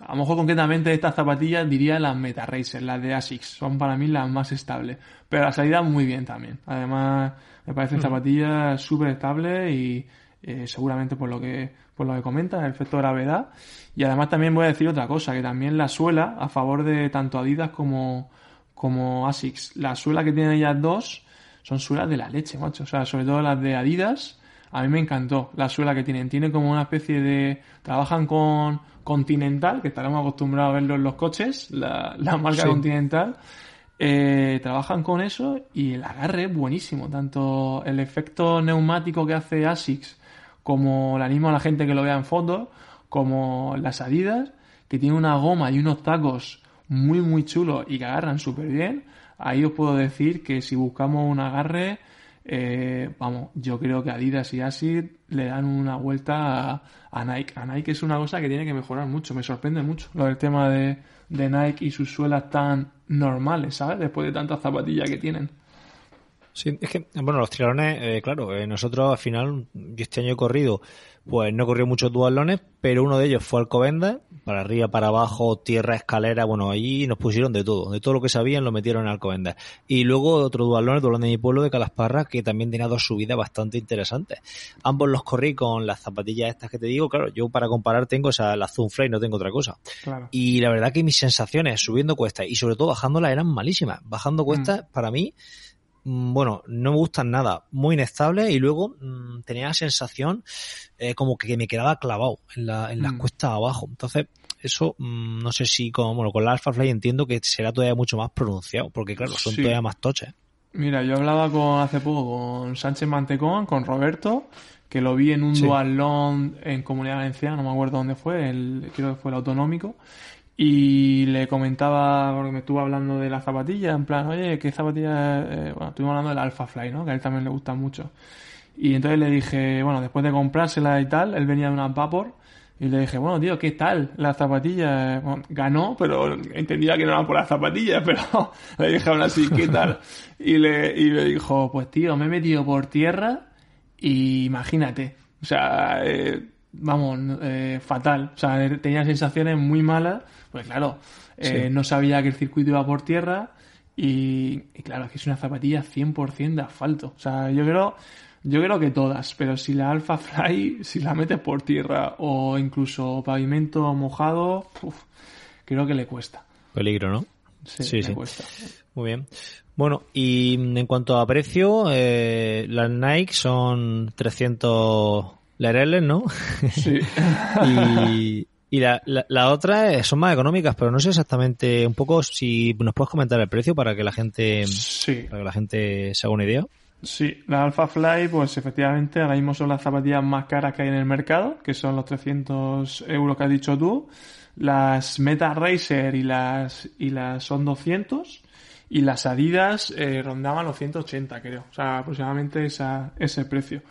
a lo mejor concretamente estas zapatillas diría las Meta Racer, las de ASICS, son para mí las más estables, pero la salida muy bien también, además me parecen Mm. zapatillas súper estables y eh, seguramente por lo que por lo que comentas, el efecto gravedad. Y además también voy a decir otra cosa, que también la suela, a favor de tanto Adidas como, como Asics, la suela que tienen ellas dos son suelas de la leche, macho. O sea, sobre todo las de Adidas, a mí me encantó la suela que tienen. Tiene como una especie de... Trabajan con Continental, que estaremos acostumbrados a verlo en los coches, la, la marca Sí. Continental. Eh, trabajan con eso y el agarre es buenísimo. Tanto el efecto neumático que hace ASICS como animo a la gente que lo vea en fotos, como las Adidas, que tiene una goma y unos tacos muy muy chulos y que agarran súper bien. Ahí os puedo decir que si buscamos un agarre, eh, vamos, yo creo que Adidas y Asics le dan una vuelta a, a Nike. A Nike es una cosa que tiene que mejorar mucho, me sorprende mucho lo del tema de, de Nike y sus suelas tan normales, ¿sabes? Después de tantas zapatillas que tienen. Sí, es que, bueno, los triatlones, eh, claro, eh, nosotros al final, yo este año he corrido, pues no he corrido muchos duatlones, pero uno de ellos fue Alcobendas, para arriba, para abajo, tierra, escalera, bueno, allí nos pusieron de todo, de todo lo que sabían lo metieron en Alcobendas. Y luego otro duatlón, el duatlón de mi pueblo de Calasparra, que también tenía dos subidas bastante interesantes. Ambos los corrí con las zapatillas estas que te digo, claro, yo para comparar tengo esa, la Zoom Fly, no tengo otra cosa. Claro. Y la verdad que mis sensaciones subiendo cuestas y sobre todo bajándolas eran malísimas. Bajando cuestas, para mí, mm, bueno, no me gustan nada, muy inestables y luego mm, tenía la sensación eh, como que me quedaba clavado en, la, en las Mm. cuestas abajo. Entonces, eso mm, no sé si con, bueno, con la Alpha Fly entiendo que será todavía mucho más pronunciado, porque claro, son Sí. todavía más toches. Mira, yo hablaba con hace poco con Sánchez Mantecón, con Roberto, que lo vi en un Sí. dualón en Comunidad Valenciana, no me acuerdo dónde fue, el, creo que fue el autonómico, y le comentaba, porque me estuvo hablando de las zapatillas, en plan, oye, ¿qué zapatillas? eh, bueno, estuvimos hablando del Alpha Fly, ¿no? Que a él también le gusta mucho. Y entonces le dije, bueno, después de comprársela y tal, él venía de una Vapor, y le dije, bueno, tío, ¿qué tal? Las zapatillas, Bueno, ganó, pero entendía que no eran por las zapatillas, pero le dije aún así, ¿qué tal? Y, le, y me dijo, pues tío, me he metido por tierra y imagínate, o sea, eh, vamos, eh, fatal, o sea, tenía sensaciones muy malas, pues claro, eh, Sí. no sabía que el circuito iba por tierra y, y claro, es que es una zapatilla 100% de asfalto, o sea, yo creo... Yo creo que todas, pero si la Alpha Fly, si la metes por tierra o incluso pavimento mojado, uf, creo que le cuesta. Peligro, ¿no? Sí, Sí, le sí. cuesta. Muy bien. Bueno, y en cuanto a precio, eh, las Nike son 300 lereles, ¿no? Sí. y y la, la, la otra son más económicas, pero no sé exactamente un poco si nos puedes comentar el precio para que la gente sí. para que la gente se haga una idea. Sí, la Alpha Fly, pues efectivamente, ahora mismo son las zapatillas más caras que hay en el mercado, que son los 300 euros que has dicho tú. Las Meta Racer y las, y las son 200. Y las Adidas eh, rondaban los 180, creo. O sea, aproximadamente esa, ese precio.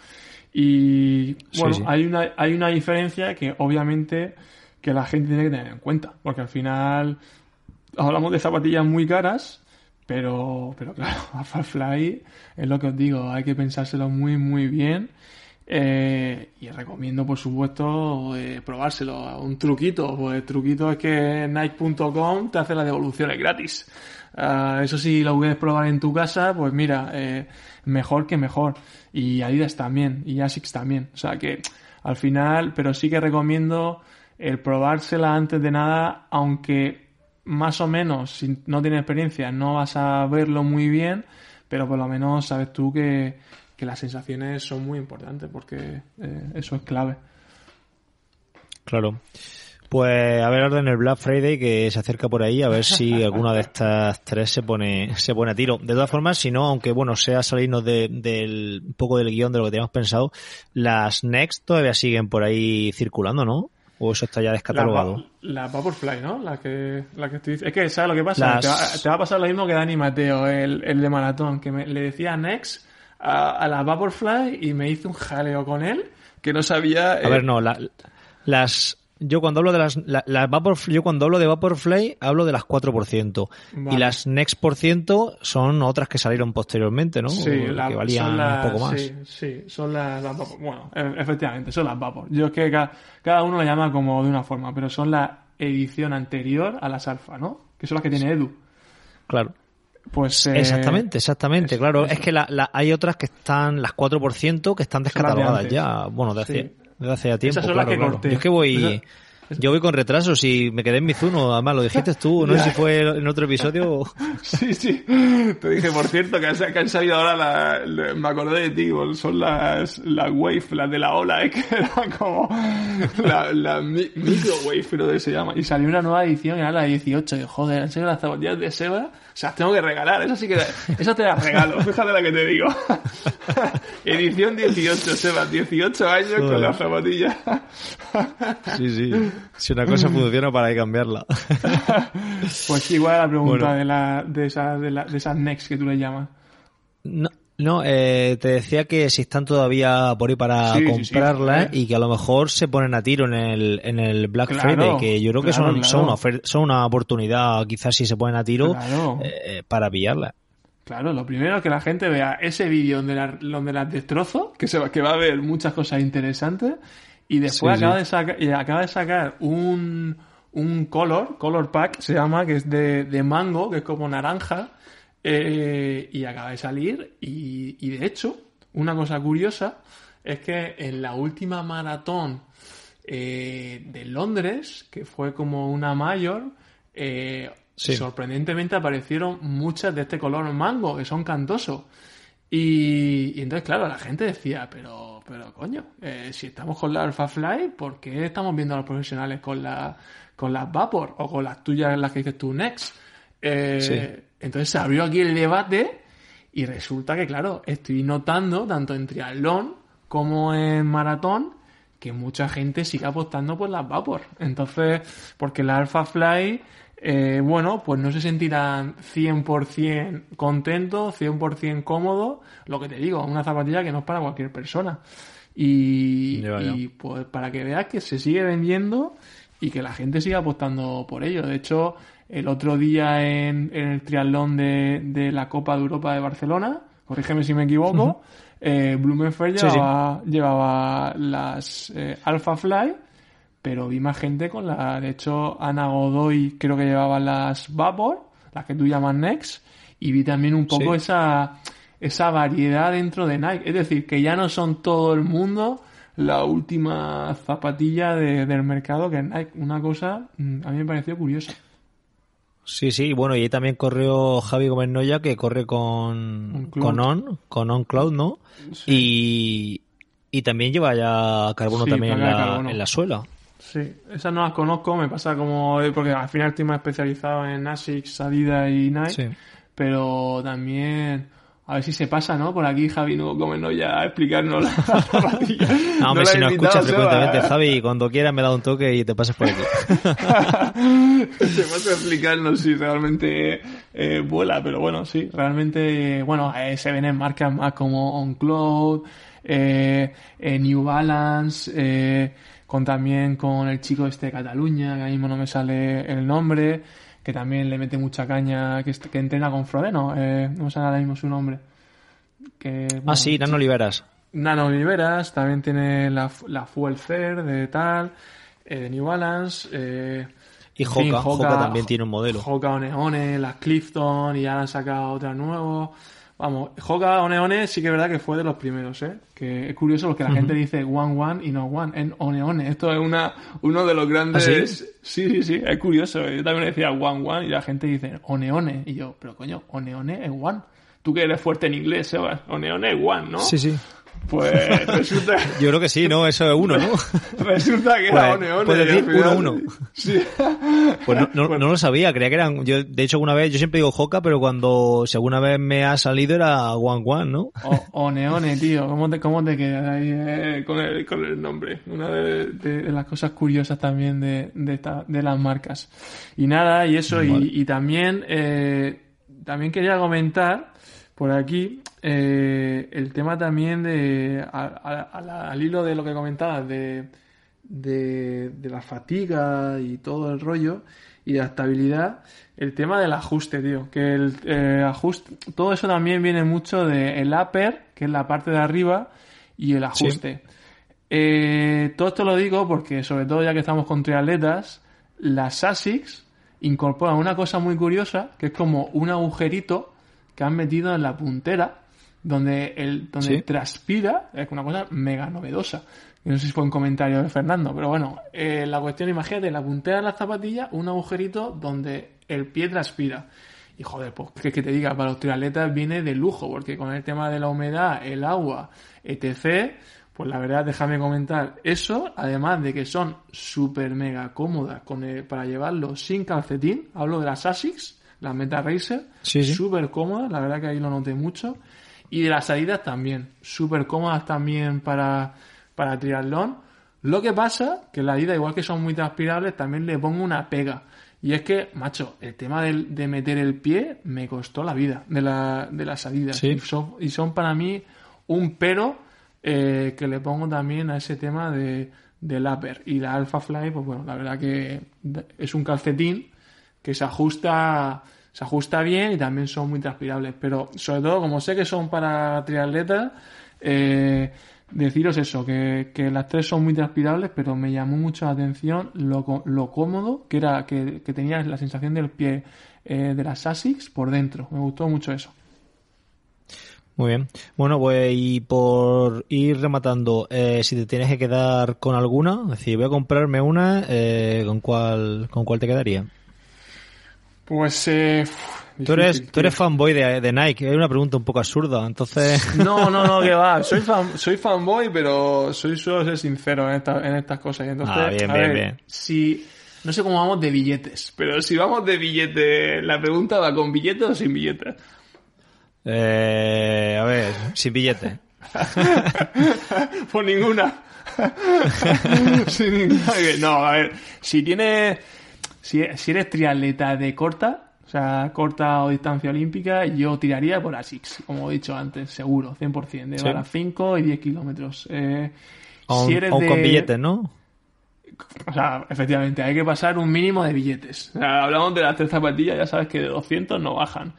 Y bueno, sí. hay una, hay una diferencia que obviamente que la gente tiene que tener en cuenta. Porque al final hablamos de zapatillas muy caras, pero, pero claro, Fly es lo que os digo, hay que pensárselo muy, muy bien. Eh, y recomiendo, por supuesto, eh, probárselo. Un truquito, pues el truquito es que Nike.com te hace las devoluciones gratis. Ah, eso sí, lo puedes probar en tu casa, pues mira, eh, mejor que mejor. Y Adidas también, y Asics también. O sea que al final, pero sí que recomiendo el probársela antes de nada, aunque más o menos, si no tienes experiencia, no vas a verlo muy bien, pero por lo menos sabes tú que, que las sensaciones son muy importantes, porque eh, eso es clave. Claro. Pues a ver ahora en el Black Friday que se acerca por ahí, a ver si alguna de estas tres se pone, se pone a tiro. De todas formas, si no, aunque bueno, sea salirnos de- del, un poco del guion de lo que teníamos pensado, las Next todavía siguen por ahí circulando, ¿no? O eso está ya descatalogado. La, la Vaporfly, ¿no? La que, la que estoy Es que, ¿sabes lo que pasa? Las- Te, va, te va a pasar lo mismo que Dani Mateo, el, el de maratón, que me, le decía Next a, a la Vaporfly y me hice un jaleo con él que no sabía. A eh, ver, no, la- las, yo cuando hablo de las, la, las Vapor, yo cuando hablo de Vaporfly hablo de las 4%. Vale. Y las Next por ciento son otras que salieron posteriormente, ¿no? Sí, que la- valían son las- un poco más. Sí, sí, son las, las Vapor. Bueno, e- efectivamente, son las Vapor. Yo es que ca- cada, uno la llama como de una forma, pero son la edición anterior a las Alfa, ¿no? Que son las que tiene Edu. Claro. Pues eh, exactamente, exactamente. eso, claro, eso. es que la, la- hay otras que están, las 4%, que están descatalogadas ya. Bueno, de hace, Sí. De hace ya tiempo. Esas son las claro, que claro. corté. Yo es que voy. Yo voy con retraso, si me quedé en Mizuno, además lo dijiste tú, no sé si fue en otro episodio. Sí, sí. Te dije, por cierto, que han, salido ahora la- la- me acordé de ti, son las, las Wave, las de la ola, ¿eh? que eran como la, la mi- micro Wave, creo que se llama. Y salió una nueva edición, era la 18. Y joder, han salido las zapatillas de Seba. O sea, las tengo que regalar, eso sí que, eso te las regalo, fíjate la que te digo. edición 18, Seba, 18 años con las zapatillas. Sí, sí. Si una cosa funciona, para que cambiarla. Pues igual la pregunta Bueno. de, la, de, esas, de, la- de esas Next que tú le llamas. No, no eh, te decía que si están todavía por ahí para Sí, sí, sí, comprarlas joder. y que a lo mejor se ponen a tiro en el, en el Black Claro, Friday, que yo creo que claro, son, claro. son, una ofer- son una oportunidad, quizás si se ponen a tiro, Claro. eh, para pillarlas. Claro, lo primero es que la gente vea ese vídeo donde, la- donde las destrozo, que, se va, que va a ver muchas cosas interesantes, y después Sí, acaba, sí. De saca- y acaba de sacar un, un color, color pack se llama, que es de, de mango, que es como naranja, eh, y acaba de salir, y, y de hecho, una cosa curiosa es que en la última maratón eh, de Londres, que fue como una mayor, eh, Sí. sorprendentemente aparecieron muchas de este color mango, que son cantosos. Y, y entonces, claro, la gente decía, pero, pero coño, eh, si estamos con la Alpha Fly, ¿por qué estamos viendo a los profesionales con, la, con las Vapor o con las tuyas, las que dices tú, Next? Eh, Sí. Entonces se abrió aquí el debate y resulta que, claro, estoy notando, tanto en triatlón como en maratón, que mucha gente sigue apostando por las Vapor. Entonces, porque la Alpha Fly, eh, bueno, pues no se sentirán 100% contentos, 100% cómodos. Lo que te digo, una zapatilla que no es para cualquier persona. Y, Ya, ya. y, pues para que veas que se sigue vendiendo y que la gente sigue apostando por ello. De hecho, el otro día en, en el triatlón de, de la Copa de Europa de Barcelona, corrígeme si me equivoco, eh, Blumenfeld Sí, sí. llevaba, llevaba las eh, Alpha Fly, pero vi más gente con la. De hecho, Ana Godoy creo que llevaba las Vapor, las que tú llamas Next, y vi también un poco Sí. esa, esa variedad dentro de Nike. Es decir, que ya no son todo el mundo la última zapatilla de- del mercado que es Nike. Una cosa mm, a mí me pareció curiosa. Sí, sí, bueno, y ahí también corrió Javi Gómez Noya, que corre con, con On, con On Cloud, ¿no? Y, y también lleva ya carbono Sí, también la, en la suela. Sí, esas no las conozco, me pasa como. eh, Porque al final estoy más especializado en ASICS, Adidas y Nike. Sí. Pero también. A ver si se pasa, ¿no? Por aquí Javi no no ya a explicarnos la zapatilla. No, hombre, la si invitado, escuchas frecuentemente, ¿eh? Javi, cuando quieras me da un toque y te pases por aquí. Se pasa a explicarnos si realmente eh, vuela, pero bueno, sí, realmente, bueno, eh, se ven en marcas más como OnCloud, eh, eh, New Balance, eh, con también con el chico este de Cataluña, que ahora mismo no me sale el nombre, que también le mete mucha caña, que, que entrena con Frodeno, eh, no me sale ahora mismo su nombre. Que, ah, sí, Nano Oliveras. Nano Oliveras, también tiene la, la Fuel Fair de tal, eh, de New Balance, eh, Y fin, Hoka, Hoka también tiene un modelo. Hoka Oneone, las Clifton y ahora han sacado otras nuevos. Vamos, Hoka Oneone sí que es verdad que fue de los primeros, ¿eh? Que es curioso porque la gente dice One One y no One, en Oneone. Esto es una, uno de los grandes... ¿Ah, sí? sí, sí, sí, es curioso. Yo también decía One One y la gente dice Oneone. Y yo, pero coño, Oneone es One. Tú que eres fuerte en inglés, Sebas. Oneone es One, ¿no? Sí, sí. Pues resulta... Yo creo que sí, ¿no? Eso es uno, ¿no? Resulta que era Pues, One One. puedes decir final- uno, uno. Sí. Pues no, no, no lo sabía, creía que eran. Yo, de hecho, alguna vez, yo siempre digo Hoka, pero cuando, si alguna vez me ha salido era One One, ¿no? O, Oneone, tío, ¿cómo te, cómo te quedas ahí eh, con, el, con el nombre? Una de, de- de las cosas curiosas también de, de, esta- de las marcas. Y nada, y eso, y- y, también, eh, también quería comentar por aquí eh, el tema también de, a- a- a la- al hilo de lo que comentabas, de, de, la fatiga y todo el rollo y de la estabilidad, el tema del ajuste, tío. Que el eh, ajuste, todo eso también viene mucho del el upper, que es la parte de arriba, y el ajuste. Eh, todo esto lo digo porque, sobre todo ya que estamos con triatletas, las ASICS incorporan una cosa muy curiosa, que es como un agujerito que han metido en la puntera, donde, el, donde transpira, es una cosa mega novedosa. No sé si fue un comentario de Fernando, pero bueno, eh, la cuestión, imagínate, la puntera de la zapatilla, un agujerito donde el pie transpira. Y joder, pues que, que te diga, para los triatletas viene de lujo, porque con el tema de la humedad, el agua, etc., pues la verdad, déjame comentar eso, además de que son súper mega cómodas con para llevarlo sin calcetín. Hablo de las ASICS, las Meta Racer, súper cómodas, la verdad que ahí lo noté mucho. Y de las salidas también, súper cómodas también para, para triatlón. Lo que pasa, que la ida, igual que son muy transpirables, también le pongo una pega. Y es que, macho, el tema de, de meter el pie me costó la vida de, la, de las salidas. Y, son, y son para mí un pero eh, que le pongo también a ese tema de, del upper. Y la Alpha Fly, pues bueno, la verdad que es un calcetín que se ajusta se ajusta bien y también son muy transpirables. Pero sobre todo, como sé que son para triatletas, eh, deciros eso, que, las tres son muy transpirables, pero me llamó mucho la atención lo, lo cómodo que era, que, que tenías la sensación del pie eh, de las ASICS por dentro. Me gustó mucho eso. Muy bien. Bueno, pues y por ir rematando, eh, si te tienes que quedar con alguna, es decir, voy a comprarme una, ¿con cuál con cuál te quedaría? Pues eh, tú eres, tú eres fanboy de, de, Nike, es una pregunta un poco absurda, entonces... No, no, no, que va, soy, fan, soy fanboy, pero soy solo ser sincero en, en estas cosas. Entonces, ah, bien, bien, bien. Si, no sé cómo vamos de billetes, pero si vamos de billetes, la pregunta va con billetes o sin billetes. Eh, a ver, sin billetes. Por ninguna. sin ninguna. No, a ver, si tienes si, eres triatleta de corta, o sea, corta o distancia olímpica, yo tiraría por ASICS, como he dicho antes, seguro, 100%, de sí. 5 y 10 kilómetros. Eh, o, si eres con billetes, ¿no? O sea, efectivamente, hay que pasar un mínimo de billetes. O sea, hablamos de las tres zapatillas, ya sabes que de 200 no bajan.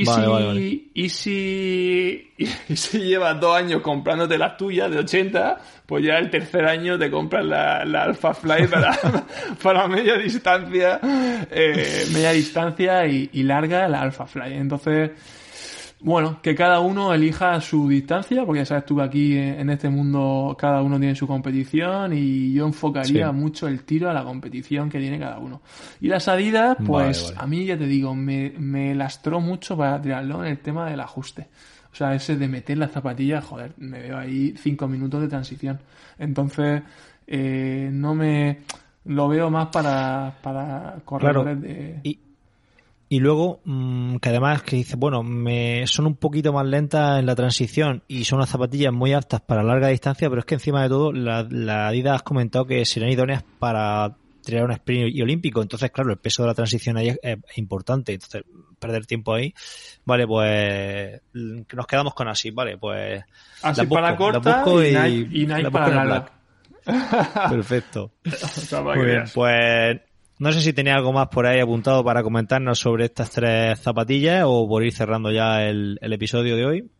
Y, si, y si y, si llevas dos años comprándote las tuyas de 80, pues ya el tercer año te compras la, la Alpha Fly para, para media distancia, eh, media distancia y, y larga la Alpha Fly. Entonces, bueno, que cada uno elija su distancia, porque ya sabes tú que aquí en este mundo cada uno tiene su competición y yo enfocaría mucho el tiro a la competición que tiene cada uno. Y las Adidas, pues a mí ya te digo, me, me lastró mucho para tirarlo en el tema del ajuste. O sea, ese de meter las zapatillas, joder, me veo ahí cinco minutos de transición. Entonces, eh, no me lo veo más para, para corredores de... Y luego, mmm, que además que dice, bueno, me son un poquito más lentas en la transición y son unas zapatillas muy aptas para larga distancia, pero es que encima de todo, la, la Adidas has comentado que serán idóneas para tirar un sprint y olímpico. Entonces, claro, el peso de la transición ahí es, importante. Entonces, perder tiempo ahí. Vale, pues nos quedamos con así, vale, pues. Así para corta y, y, Nike, para larga. Perfecto. Muy bien, pues no sé si tenía algo más por ahí apuntado para comentarnos sobre estas tres zapatillas o por ir cerrando ya el, episodio de hoy.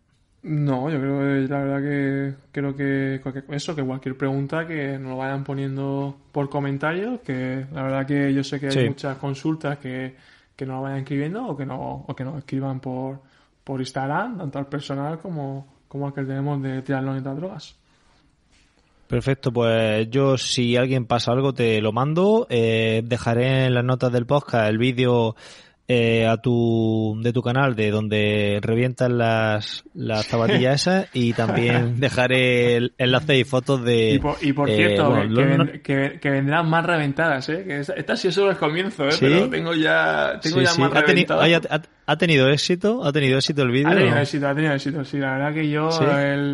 No, yo creo que la verdad que creo que eso, que cualquier pregunta que nos lo vayan poniendo por comentarios, que la verdad que yo sé que hay muchas consultas que, que nos lo vayan escribiendo o que no, o que nos escriban por, por Instagram, tanto al personal como, como al que tenemos de triatlón y otras drogas. Perfecto, pues yo si alguien pasa algo te lo mando. Eh, dejaré en las notas del podcast el vídeo eh, a tu de tu canal de donde revientan las, las zapatillas esas y también dejaré el enlace y fotos de y por, eh, cierto que, que, vendrán más reventadas eh que esta, sí es solo el comienzo eh pero tengo ya tengo ya más reventadas. ha, tenido éxito ha tenido éxito el vídeo ha tenido éxito ha tenido éxito sí. La verdad que yo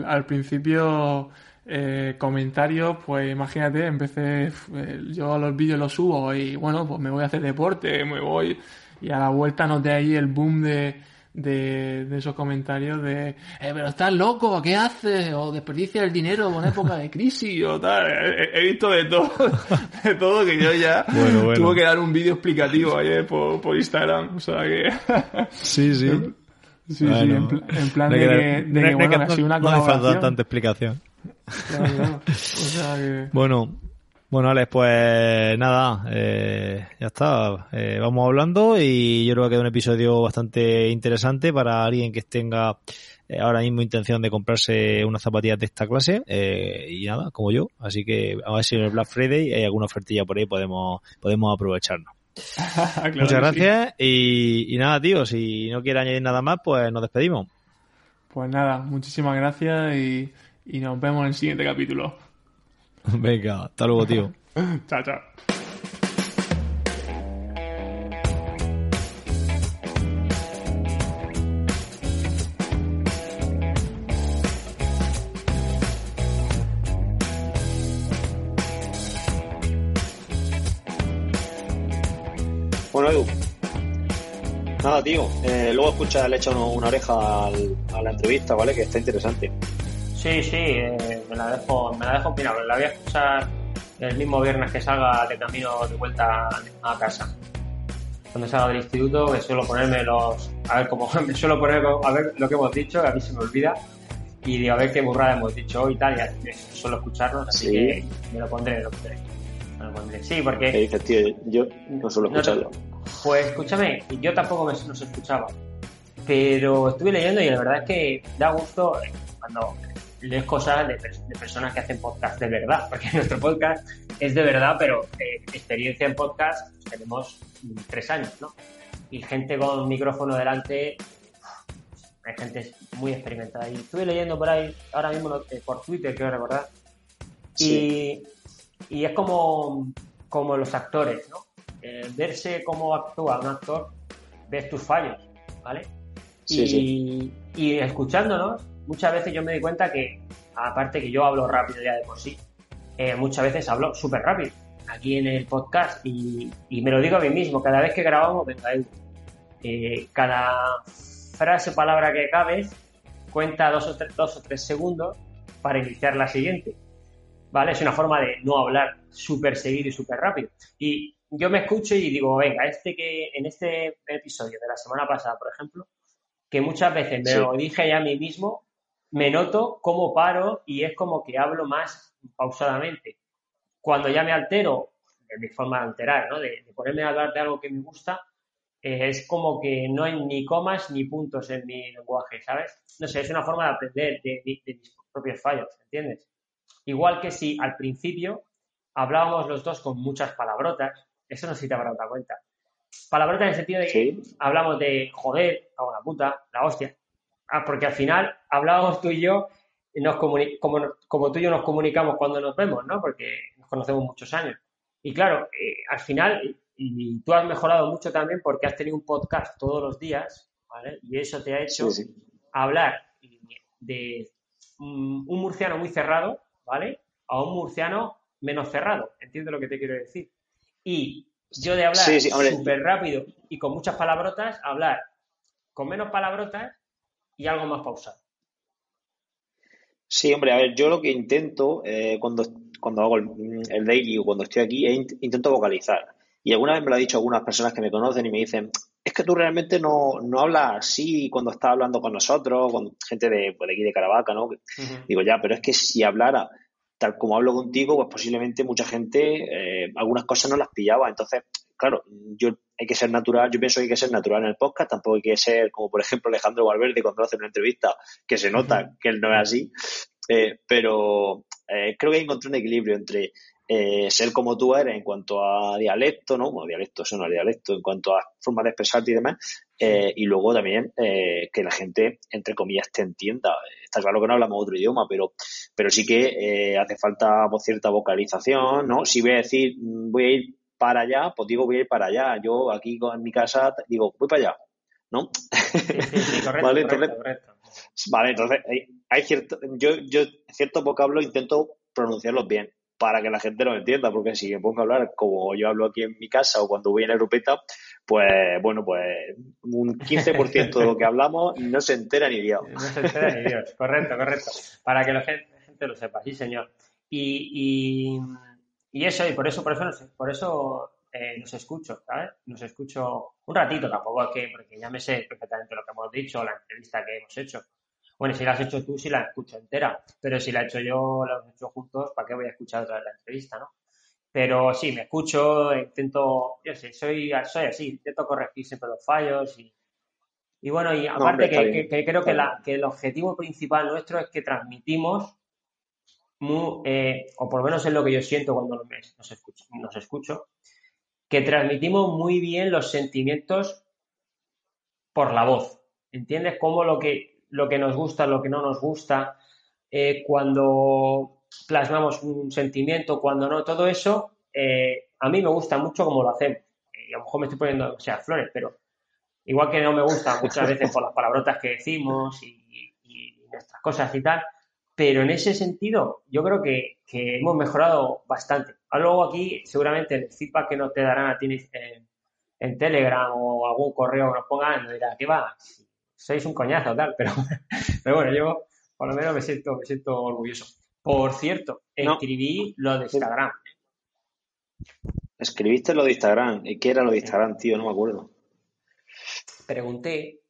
al principio eh, comentarios, pues imagínate, empecé, eh, yo a los vídeos los subo y bueno, pues me voy a hacer deporte, me voy y a la vuelta noté ahí el boom de, de, de esos comentarios de, eh, pero estás loco, ¿qué haces? O desperdicia el dinero en época de crisis o tal. He, he visto de todo, de todo que yo ya Bueno, bueno. tuve que dar un vídeo explicativo ayer por, por Instagram. O sea que... Sí, sí. Sí, sí, en, pl- en plan no de que, que- de no- que, no hay bueno, que- ha sido una no hace falta colaboración. tanta explicación. Claro, claro. O sea que... Bueno, bueno, Alex, pues nada, eh, ya está. Eh, vamos hablando y yo creo que ha quedado un episodio bastante interesante para alguien que tenga eh, ahora mismo intención de comprarse unas zapatillas de esta clase eh, y nada, como yo. Así que a ver si en el Black Friday hay alguna ofertilla por ahí podemos podemos aprovecharnos. Claro Muchas sí. gracias y, y nada, tío, si no quiere añadir nada más, pues nos despedimos. Pues nada, muchísimas gracias y, y nos vemos en el siguiente capítulo. Venga, hasta luego, tío. Chao, chao. Bueno, Edu. Nada, tío. eh, luego escucha, le echa uno- una oreja al- a la entrevista, ¿vale? Que está interesante. Sí, sí, eh, me la dejo, me la dejo opinable. La voy a escuchar el mismo viernes que salga de camino de vuelta a casa. Cuando salga del instituto, que suelo ponerme los. A ver, como me suelo poner a ver lo que hemos dicho, que a mí se me olvida. Y digo, a ver qué burrada hemos dicho hoy y tal, y suelo escucharlos, así Sí. que me lo pondré, me lo pondré. Me lo pondré. Sí, porque. ¿Qué dices, tío? Yo no suelo No escucharlo. Pues escúchame, yo tampoco me los escuchaba, pero estuve leyendo y la verdad es que da gusto eh, cuando lees cosas de, de personas que hacen podcast de verdad, porque nuestro podcast es de verdad, pero eh, experiencia en podcast pues, tenemos mm, tres años, ¿no? Y gente con micrófono delante, hay gente muy experimentada. Y estuve leyendo por ahí, ahora mismo eh, por Twitter, quiero recordar, Sí. y, y es como, como los actores, ¿no? Eh, verse cómo actúa un actor, ves tus fallos, ¿vale? Sí, y, sí. y escuchándonos, muchas veces yo me di cuenta que, aparte que yo hablo rápido ya de por sí, eh, muchas veces hablo súper rápido aquí en el podcast y, y me lo digo a mí mismo, cada vez que grabamos, venga, Edu, eh, cada frase, palabra que acabes, cuenta dos o, tres, dos o tres segundos para iniciar la siguiente. ¿Vale? Es una forma de no hablar súper seguido y súper rápido. Y yo me escucho y digo, venga, este que en este episodio de la semana pasada, por ejemplo, que muchas veces me Sí. lo dije ya a mí mismo, me noto cómo paro y es como que hablo más pausadamente. Cuando ya me altero, de mi forma de alterar, ¿no? De, de ponerme a hablar de algo que me gusta, eh, es como que no hay ni comas ni puntos en mi lenguaje, ¿sabes? No sé, es una forma de aprender de, mi- de mis propios fallos, ¿entiendes? Igual que si al principio hablábamos los dos con muchas palabrotas, eso no sé si te habrás dado cuenta. Palabrotas en el sentido de que Sí. hablamos de joder, o la puta, la hostia. Ah, porque al final hablábamos tú y yo, nos como, como tú y yo nos comunicamos cuando nos vemos, ¿no? Porque nos conocemos muchos años. Y claro, eh, al final, y y tú has mejorado mucho también porque has tenido un podcast todos los días, ¿vale? Y eso te ha hecho Sí, sí. hablar de un murciano muy cerrado, ¿vale? A un murciano menos cerrado. ¿Entiendes lo que te quiero decir? Y yo de hablar sí, súper rápido y con muchas palabrotas, hablar con menos palabrotas y algo más pausado. Sí, hombre, a ver, yo lo que intento eh, cuando, cuando hago el, el daily o cuando estoy aquí, es int- intento vocalizar. Y alguna vez me lo ha dicho algunas personas que me conocen y me dicen, es que tú realmente no, no hablas así cuando estás hablando con nosotros, con gente de, pues, de aquí de Caravaca, ¿no? Digo, ya, pero es que si hablara tal como hablo contigo, pues posiblemente mucha gente eh, algunas cosas no las pillaba. Entonces, claro, yo hay que ser natural, yo pienso que hay que ser natural en el podcast, tampoco hay que ser como por ejemplo Alejandro Valverde cuando hace una entrevista, que se nota que él no es así. Eh, pero eh, creo que hay que encontrar un equilibrio entre eh, ser como tú eres en cuanto a dialecto, ¿no? Bueno, dialecto, eso no es dialecto, en cuanto a forma de expresarte y demás, y luego también que la gente, entre comillas, te entienda. Está claro que no hablamos otro idioma, pero, pero sí que hace falta pues, cierta vocalización, ¿no? Si voy a decir, mm, voy a ir para allá, pues digo voy a ir para allá. Yo aquí en mi casa digo, voy para allá, ¿no? Sí, sí, sí, correcto, Vale, correcto, entonces- correcto. Vale, entonces hay, hay cierto, yo, yo ciertos vocablos intento pronunciarlos bien. para que la gente lo entienda, porque si me pongo a hablar como yo hablo aquí en mi casa o cuando voy en la grupeta, pues bueno, pues un 15% de lo que hablamos no se entera ni Dios. No se entera ni Dios, correcto, correcto. Para que la gente, lo sepa, sí señor. Y, y, eso, y por eso, por eso, por eso eh, nos escucho, ¿sabes? Nos escucho un ratito, tampoco que, porque ya me sé perfectamente lo que hemos dicho, la entrevista que hemos hecho. Bueno, si la has hecho tú, sí la escucho entera, pero si la he hecho yo, la hemos hecho juntos, ¿para qué voy a escuchar otra vez la entrevista, no? Pero sí, me escucho, intento, yo sé, soy, soy así, intento corregir siempre los fallos y, y bueno, y aparte que, creo que, la, que el objetivo principal nuestro es que transmitimos muy, eh, o por lo menos es lo que yo siento cuando nos escucho, nos escucho, que transmitimos muy bien los sentimientos por la voz. ¿Entiendes? Cómo lo que, lo que nos gusta, lo que no nos gusta, eh, cuando plasmamos un sentimiento, cuando no, todo eso, eh, a mí me gusta mucho cómo lo hacemos. Y a lo mejor me estoy poniendo, o sea, flores, pero igual que no me gusta muchas veces por las palabrotas que decimos y, y nuestras cosas y tal, pero en ese sentido yo creo que, que hemos mejorado bastante. Ah, luego aquí, seguramente, el feedback que nos te darán a ti en, Telegram o algún correo que nos pongan, nos dirá, ¿qué va? Sois un coñazo, tal, pero, pero bueno, yo por lo menos me siento, me siento orgulloso. Por cierto, escribí lo de Instagram. Escribiste lo de Instagram. ¿Y qué era lo de Instagram, tío? No me acuerdo. Pregunté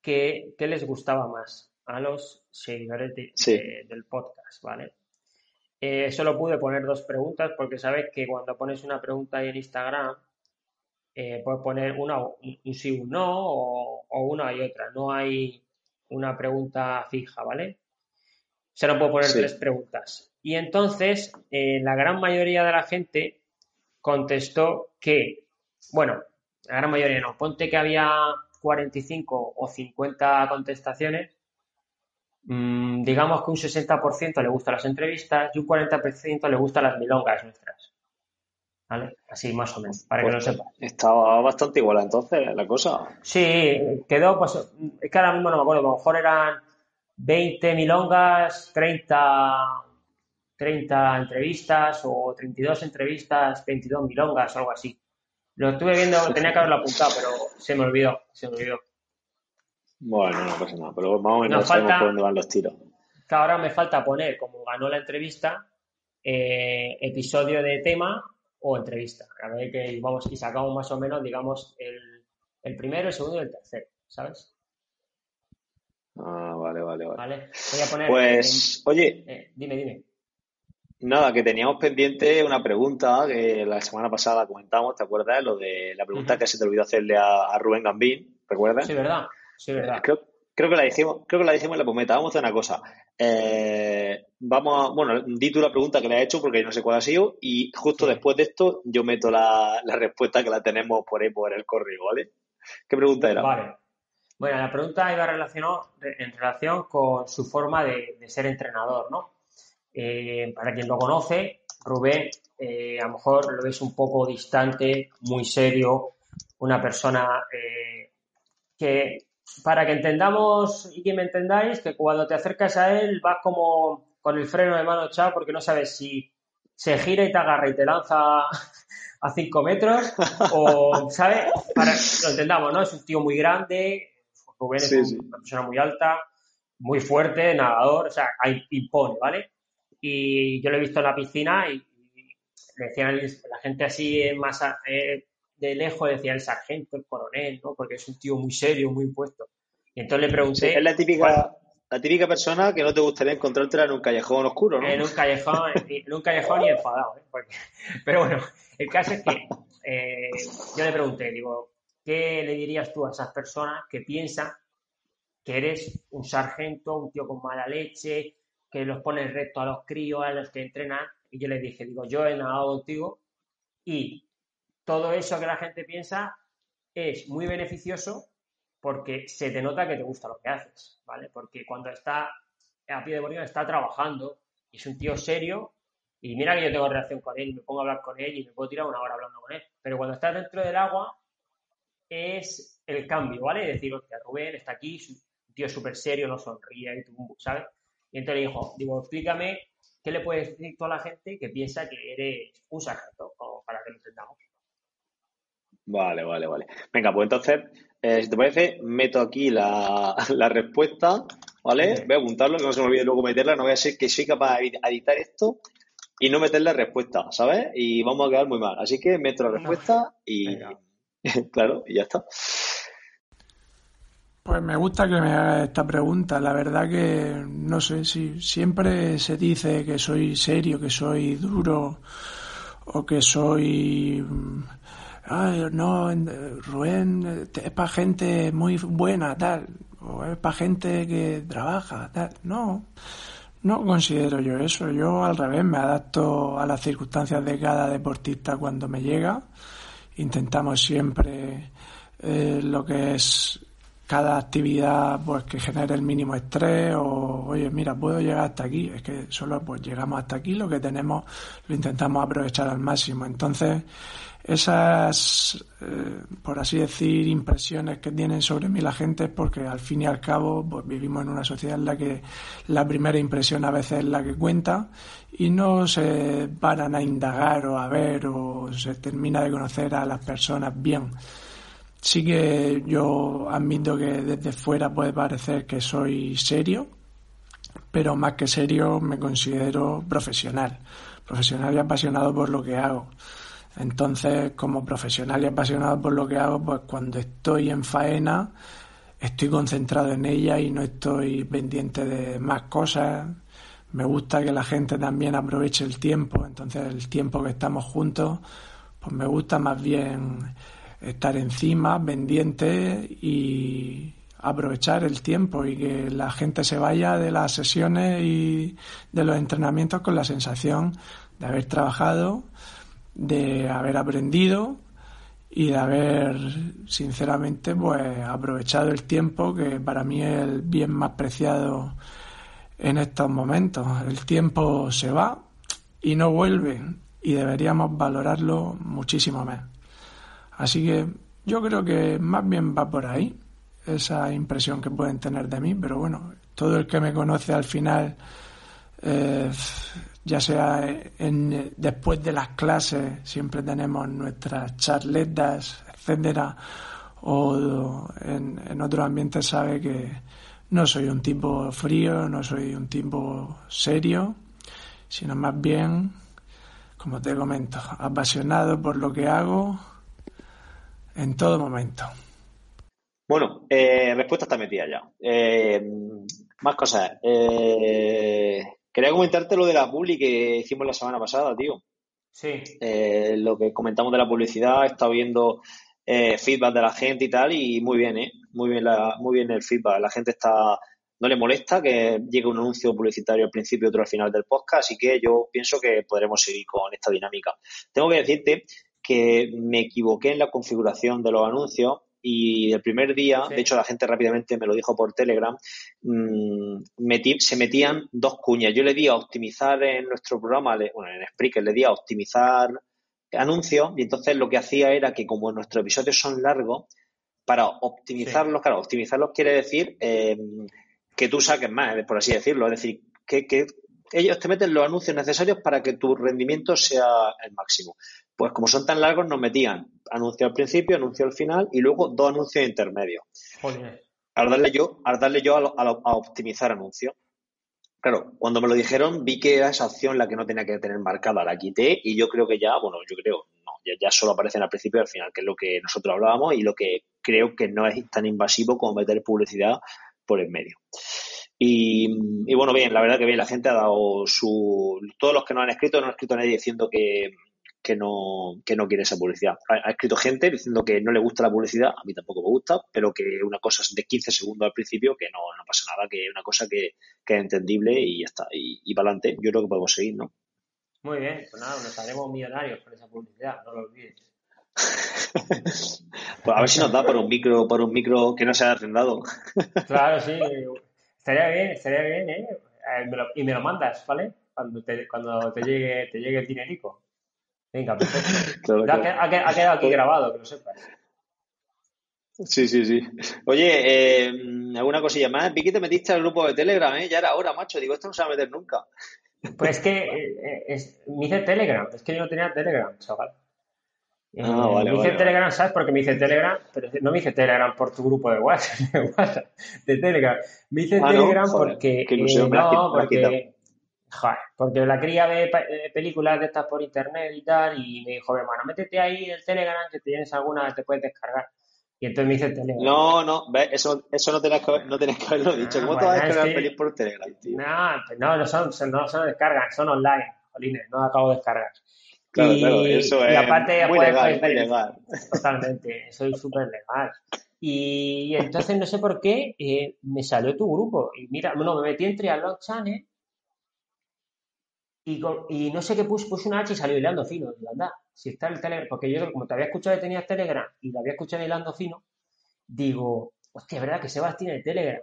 qué, qué les gustaba más a los seguidores del podcast, ¿vale? Eh, solo pude poner dos preguntas porque sabes que cuando pones una pregunta ahí en Instagram, eh, puedes poner una, un sí, un no o, una y otra. No hay una pregunta fija, ¿vale? Solo puedo poner tres preguntas. Y entonces, eh, la gran mayoría de la gente contestó que, bueno, la gran mayoría no, ponte que había 45 o 50 contestaciones Mm, digamos que un 60% le gustan las entrevistas y un 40% le gustan las milongas nuestras. ¿Vale? Así más o menos, para que lo pues sepa. Estaba bastante igual entonces la cosa. Sí, quedó, pues, es que ahora mismo no me acuerdo, a lo mejor eran 20 milongas, 30, 30 entrevistas o 32 entrevistas, 22 milongas o algo así. Lo estuve viendo, tenía que haberlo apuntado, pero se me olvidó, se me olvidó. Bueno, no pasa nada, pero vamos a ver por dónde van los tiros. Que ahora me falta poner, como ganó la entrevista, eh, episodio de tema o entrevista. A ver que vamos y sacamos más o menos, digamos, el, el primero, el segundo y el tercero, ¿sabes? Ah, vale, vale, vale. Voy a poner. Pues, oye. Eh, dime, dime. Nada, que teníamos pendiente una pregunta que la semana pasada comentamos, ¿te acuerdas? Lo de la pregunta que se te olvidó hacerle a, a Rubén Gambín, ¿recuerdas? Sí, ¿verdad? Sí, verdad. Creo, creo, que la dijimos, creo que la dijimos en la pometa. Vamos a hacer una cosa. Eh, vamos a, bueno, di tú la pregunta que le he hecho porque no sé cuál ha sido y justo después de esto yo meto la, respuesta que la tenemos por ahí por el correo, ¿vale? ¿Qué pregunta era? Vale. Bueno, la pregunta iba relacionada en relación con su forma de, ser entrenador, ¿no? Eh, para quien lo conoce, Rubén, eh, a lo mejor lo ves un poco distante, muy serio, una persona que para que entendamos y que me entendáis, que cuando te acercas a él vas como con el freno de mano echado porque no sabes si se gira y te agarra y te lanza a 5 metros o, ¿sabes? Para lo entendamos, ¿no? Es un tío muy grande, Rubén es una persona muy alta, muy fuerte, nadador, o sea, impone, ¿vale? Y yo lo he visto en la piscina y, le decían la gente así más eh, de lejos decía el sargento, el coronel, ¿no? Porque es un tío muy serio, muy impuesto. Y entonces le pregunté... es la típica, la típica persona que no te gustaría encontrártela en un callejón oscuro, ¿no? En un callejón, en un callejón y enfadado, ¿eh? pero bueno, el caso es que eh, yo le pregunté, digo, ¿qué le dirías tú a esas personas que piensan que eres un sargento, un tío con mala leche, que los pones recto a los críos, a los que entrenan? Y yo le dije, digo, yo he nadado contigo y todo eso que la gente piensa es muy beneficioso porque se te nota que te gusta lo que haces, ¿vale? Porque cuando está a pie de bolígrafo está trabajando y es un tío serio y mira que yo tengo relación con él y me pongo a hablar con él y me puedo tirar una hora hablando con él, pero cuando estás dentro del agua es el cambio, ¿vale? Es decir, hostia, Rubén está aquí, un tío súper serio, no sonríe ¿sabes? Y entonces le dijo, digo, explícame ¿qué le puedes decir tú a la gente que piensa que eres un sargento? para que lo entendamos. Vale, vale, vale. Venga, pues entonces, eh, si te parece, meto aquí la, respuesta, ¿vale? Voy a apuntarlo, que no se me olvide luego meterla, no voy a ser que soy capaz de editar esto y no meter la respuesta, ¿sabes? Y vamos a quedar muy mal. Así que meto la respuesta y, claro, y ya está. Pues me gusta que me haga esta pregunta. La verdad que no sé si siempre se dice que soy serio, que soy duro o que soy ay, no, Rubén es para gente muy buena, tal, o es para gente que trabaja, tal. No, no considero yo eso. Yo al revés me adapto a las circunstancias de cada deportista cuando me llega. Intentamos siempre eh, lo que es cada actividad pues que genere el mínimo estrés o oye mira puedo llegar hasta aquí. Es que solo pues llegamos hasta aquí lo que tenemos lo intentamos aprovechar al máximo. Entonces esas eh, por así decir impresiones que tienen sobre mí la gente es porque al fin y al cabo pues vivimos en una sociedad en la que la primera impresión a veces es la que cuenta y no se paran a indagar o a ver o se termina de conocer a las personas bien Sí que yo admito que desde fuera puede parecer que soy serio, pero más que serio me considero profesional, profesional y apasionado por lo que hago. Entonces, como profesional y apasionado por lo que hago, pues cuando estoy en faena, estoy concentrado en ella y no estoy pendiente de más cosas. Me gusta que la gente también aproveche el tiempo, entonces el tiempo que estamos juntos, pues me gusta más bien estar encima, pendiente y aprovechar el tiempo y que la gente se vaya de las sesiones y de los entrenamientos con la sensación de haber trabajado, de haber aprendido y de haber sinceramente pues aprovechado el tiempo que para mí es el bien más preciado en estos momentos. El tiempo se va y no vuelve y deberíamos valorarlo muchísimo más. Así que yo creo que más bien va por ahí esa impresión que pueden tener de mí, pero bueno, todo el que me conoce al final, eh, ya sea en, después de las clases, siempre tenemos nuestras charletas, etcétera, o en, en otros ambientes sabe que no soy un tipo frío, no soy un tipo serio, sino más bien, como te comento, apasionado por lo que hago en todo momento. Bueno, eh, respuesta está metida ya. Eh, más cosas. Eh, quería comentarte lo de la publi que hicimos la semana pasada, tío. Sí. Eh, lo que comentamos de la publicidad, he estado viendo feedback de la gente y tal, y muy bien, ¿eh? Muy bien, la, muy bien el feedback. La gente está, no le molesta que llegue un anuncio publicitario al principio y otro al final del podcast, así que yo pienso que podremos seguir con esta dinámica. Tengo que decirte que me equivoqué en la configuración de los anuncios y el primer día, de hecho la gente rápidamente me lo dijo por Telegram, mmm, se metían dos cuñas. Yo le di a optimizar en nuestro programa, bueno, en Spreaker le di a optimizar anuncios y entonces lo que hacía era que como nuestros episodios son largos, para optimizarlos, claro, optimizarlos quiere decir eh, que tú saques más, por así decirlo, es decir, que, que ellos te meten los anuncios necesarios para que tu rendimiento sea el máximo. Pues como son tan largos, nos metían anuncio al principio, anuncio al final y luego dos anuncios intermedios. Al darle yo, al darle yo a, optimizar anuncios. Claro, cuando me lo dijeron, vi que era esa opción la que no tenía que tener marcada, la quité y yo creo que ya, bueno, yo creo, no, ya, solo aparecen al principio y al final, que es lo que nosotros hablábamos y lo que creo que no es tan invasivo como meter publicidad por el medio. Y, y, bueno, bien, la verdad que bien, la gente ha dado su. Todos los que no han escrito, no ha escrito nadie diciendo que, que no, que no quiere esa publicidad. Ha, escrito gente diciendo que no le gusta la publicidad, a mí tampoco me gusta, pero que una cosa es de 15 segundos al principio, que no, no pasa nada, que es una cosa que, que es entendible y ya está. Y, y, para adelante, yo creo que podemos seguir, ¿no? Muy bien, pues nada, nos haremos millonarios con esa publicidad, no lo olvides. pues a ver si nos da por un micro, por un micro que no se haya arrendado. claro, sí. Estaría bien, estaría bien, ¿eh? eh y me lo mandas, ¿vale? Cuando te, cuando te llegue, te llegue el dinerico. Venga, perfecto. Ha, quedado aquí grabado, que lo sepas. Sí, sí, sí. Oye, eh, alguna cosilla más. Vi que te metiste al grupo de Telegram, ¿eh? Ya era hora, macho. Digo, esto no se va a meter nunca. Pues es que eh, es, me hice Telegram, es que yo no tenía Telegram, chaval. Eh, Ah, vale, me hice vale, Telegram, ¿sabes? Porque me hice Telegram, pero no me hice Telegram por tu grupo de WhatsApp, de, WhatsApp, de Telegram. Me hice Ah, ¿no? Telegram Joder, porque. ilusión, eh, no, porque. Joder, porque la cría ve eh, películas de estas por internet y tal, y me dijo, hermano, métete ahí en el Telegram que tienes alguna que te puedes descargar. Y entonces me hice Telegram. No, no, ¿ves? Eso, eso no tenías que, no tenías que haberlo dicho. Ah, ¿Cómo te vas a bueno, descargar pelis por Telegram, tío? No, pues no, no son, son- no son descargas, son online, jolines, no acabo de descargar. Claro, y, claro, eso y es aparte muy legal, ver muy pelis. legal. Totalmente, soy súper legal. Y entonces no sé por qué eh, me salió tu grupo. Y mira, no, me metí en Triathlon Channel y, con- y no sé qué puse, puse una H y salió hilando fino. Digo, anda, si está el Telegram, porque yo como te había escuchado que tenías Telegram y lo había escuchado hilando fino, digo, hostia, es verdad que Sebas tiene Telegram.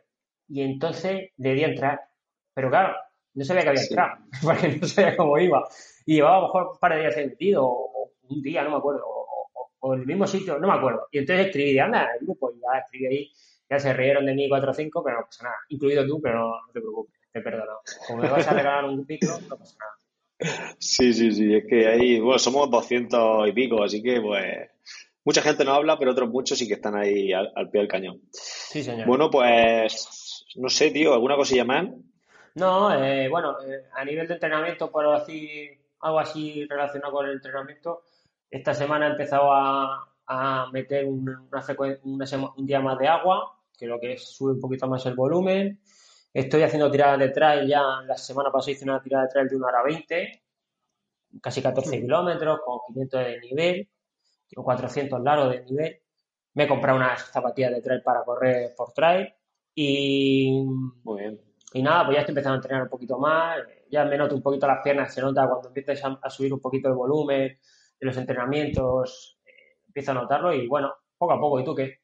Y entonces le di a entrar. Pero claro, no sabía que había Sí. entrado, porque no sabía cómo iba. Y llevaba a lo mejor un par de días metido, o, o un día, no me acuerdo, o, o- o en el mismo sitio, no me acuerdo. Y entonces escribí, anda, el grupo, y ya escribí ahí, ya se rieron de mí cuatro o cinco, pero no pasa nada. Incluido tú, pero no, no te preocupes, te perdono. Como me vas a regalar un micro, no pasa nada. Sí, sí, sí, es que ahí, bueno, somos 200 y pico, así que pues mucha gente no habla, pero otros muchos sí que están ahí al, al pie del cañón. Sí, señor. Bueno, pues no sé, tío, ¿alguna cosilla más? No, eh, bueno, eh, a nivel de entrenamiento, por decir algo así relacionado con el entrenamiento, esta semana he empezado a, a meter un, una frecuen- una sema- un día más de agua, que lo que es sube un poquito más el volumen. Estoy haciendo tiradas de trail ya, la semana pasada hice una tirada de trail de 1 hora 20, casi 14 kilómetros, con 500 de nivel, con 400 largos de nivel. Me he comprado unas zapatillas de trail para correr por trail y Muy bien. y nada, pues ya estoy empezando a entrenar un poquito más, ya me noto un poquito las piernas, se nota cuando empiezas a, a subir un poquito el volumen de los entrenamientos, eh, empiezo a notarlo y bueno, poco a poco. ¿Y tú qué?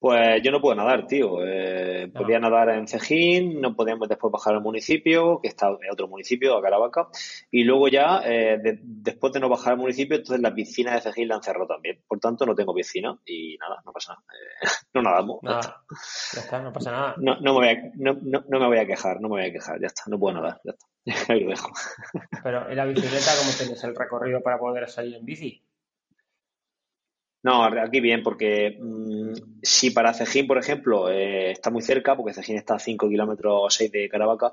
Pues yo no puedo nadar, tío. Eh, No. podía nadar en Cejín, no podíamos después bajar al municipio, que está en otro municipio, a Caravaca. Y luego ya, eh, de- después de no bajar al municipio, entonces la piscina de Cejín la han cerrado también. Por tanto, no tengo piscina y nada, no pasa nada. Eh, no nadamos. ya está. Nada, ya está, no pasa nada. No, no, me voy a, no, me voy a quejar, no me voy a quejar, ya está, no puedo nadar, ya está. Ahí lo dejo. Pero en la bicicleta, ¿cómo tienes el recorrido para poder salir en bici? No, aquí bien, porque mm, si para Cejín, por ejemplo, eh, está muy cerca, porque Cejín está a 5 kilómetros o 6 de Caravaca,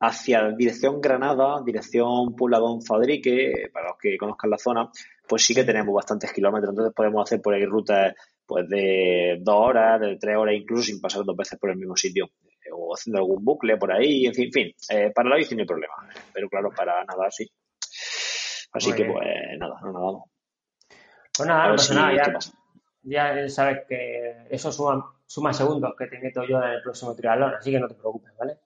hacia dirección Granada, dirección Puebladón Fadrique, para los que conozcan la zona, pues sí que tenemos bastantes kilómetros, entonces podemos hacer por ahí rutas pues de dos horas, de tres horas incluso, sin pasar dos veces por el mismo sitio, eh, o haciendo algún bucle por ahí, en fin, en fin, eh, para la bici no hay problema, pero claro, para nadar sí. Así Muy que bien. pues nada, no nadamos. Pues nada, no pasa si nada, esto ya, sabes que eso suma, suma segundos que te meto yo en el próximo triatlón, así que no te preocupes, ¿vale?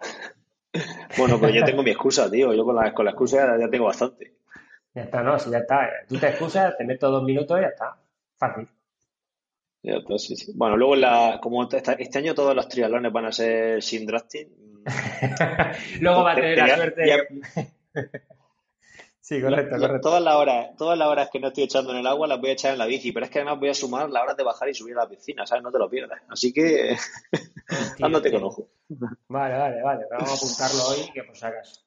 Bueno, pues yo tengo mi excusa, tío. Yo con la, con la excusa ya, tengo bastante. Ya está, no, si ya está. Tú te excusas, te meto dos minutos y ya está. Fácil. Ya está, sí, sí. Bueno, luego la, como esta- este año todos los triatlones van a ser sin drafting. Luego va a te- tener te- la suerte. ya- Sí, correcto, correcto. todas las horas, todas las horas que no estoy echando en el agua las voy a echar en la bici, pero es que además voy a sumar las horas de bajar y subir a la piscina, ¿sabes? No te lo pierdas. Así que Hostia, ándate con ojo. Vale, vale, vale. Pero vamos a apuntarlo hoy, que por si acaso.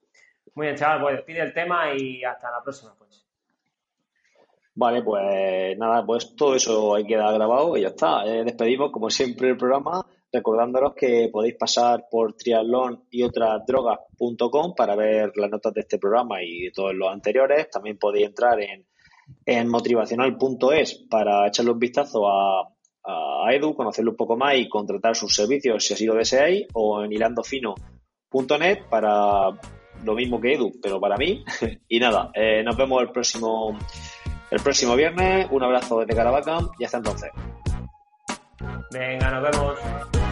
Muy bien, chaval, pues despide el tema y hasta la próxima, pues. Vale, pues nada, pues todo eso ahí queda grabado y ya está. Eh, despedimos, como siempre, el programa, recordándolos que podéis pasar por triatlón y para ver las notas de este programa y de todos los anteriores. También podéis entrar en, en motivacional.es para echarle un vistazo a, a Edu, conocerlo un poco más y contratar sus servicios si así lo deseáis, o en hilandofino.net para lo mismo que Edu, pero para mí. y nada, eh, nos vemos el próximo el próximo viernes. Un abrazo desde Caravaca y hasta entonces. Venga, nos vemos.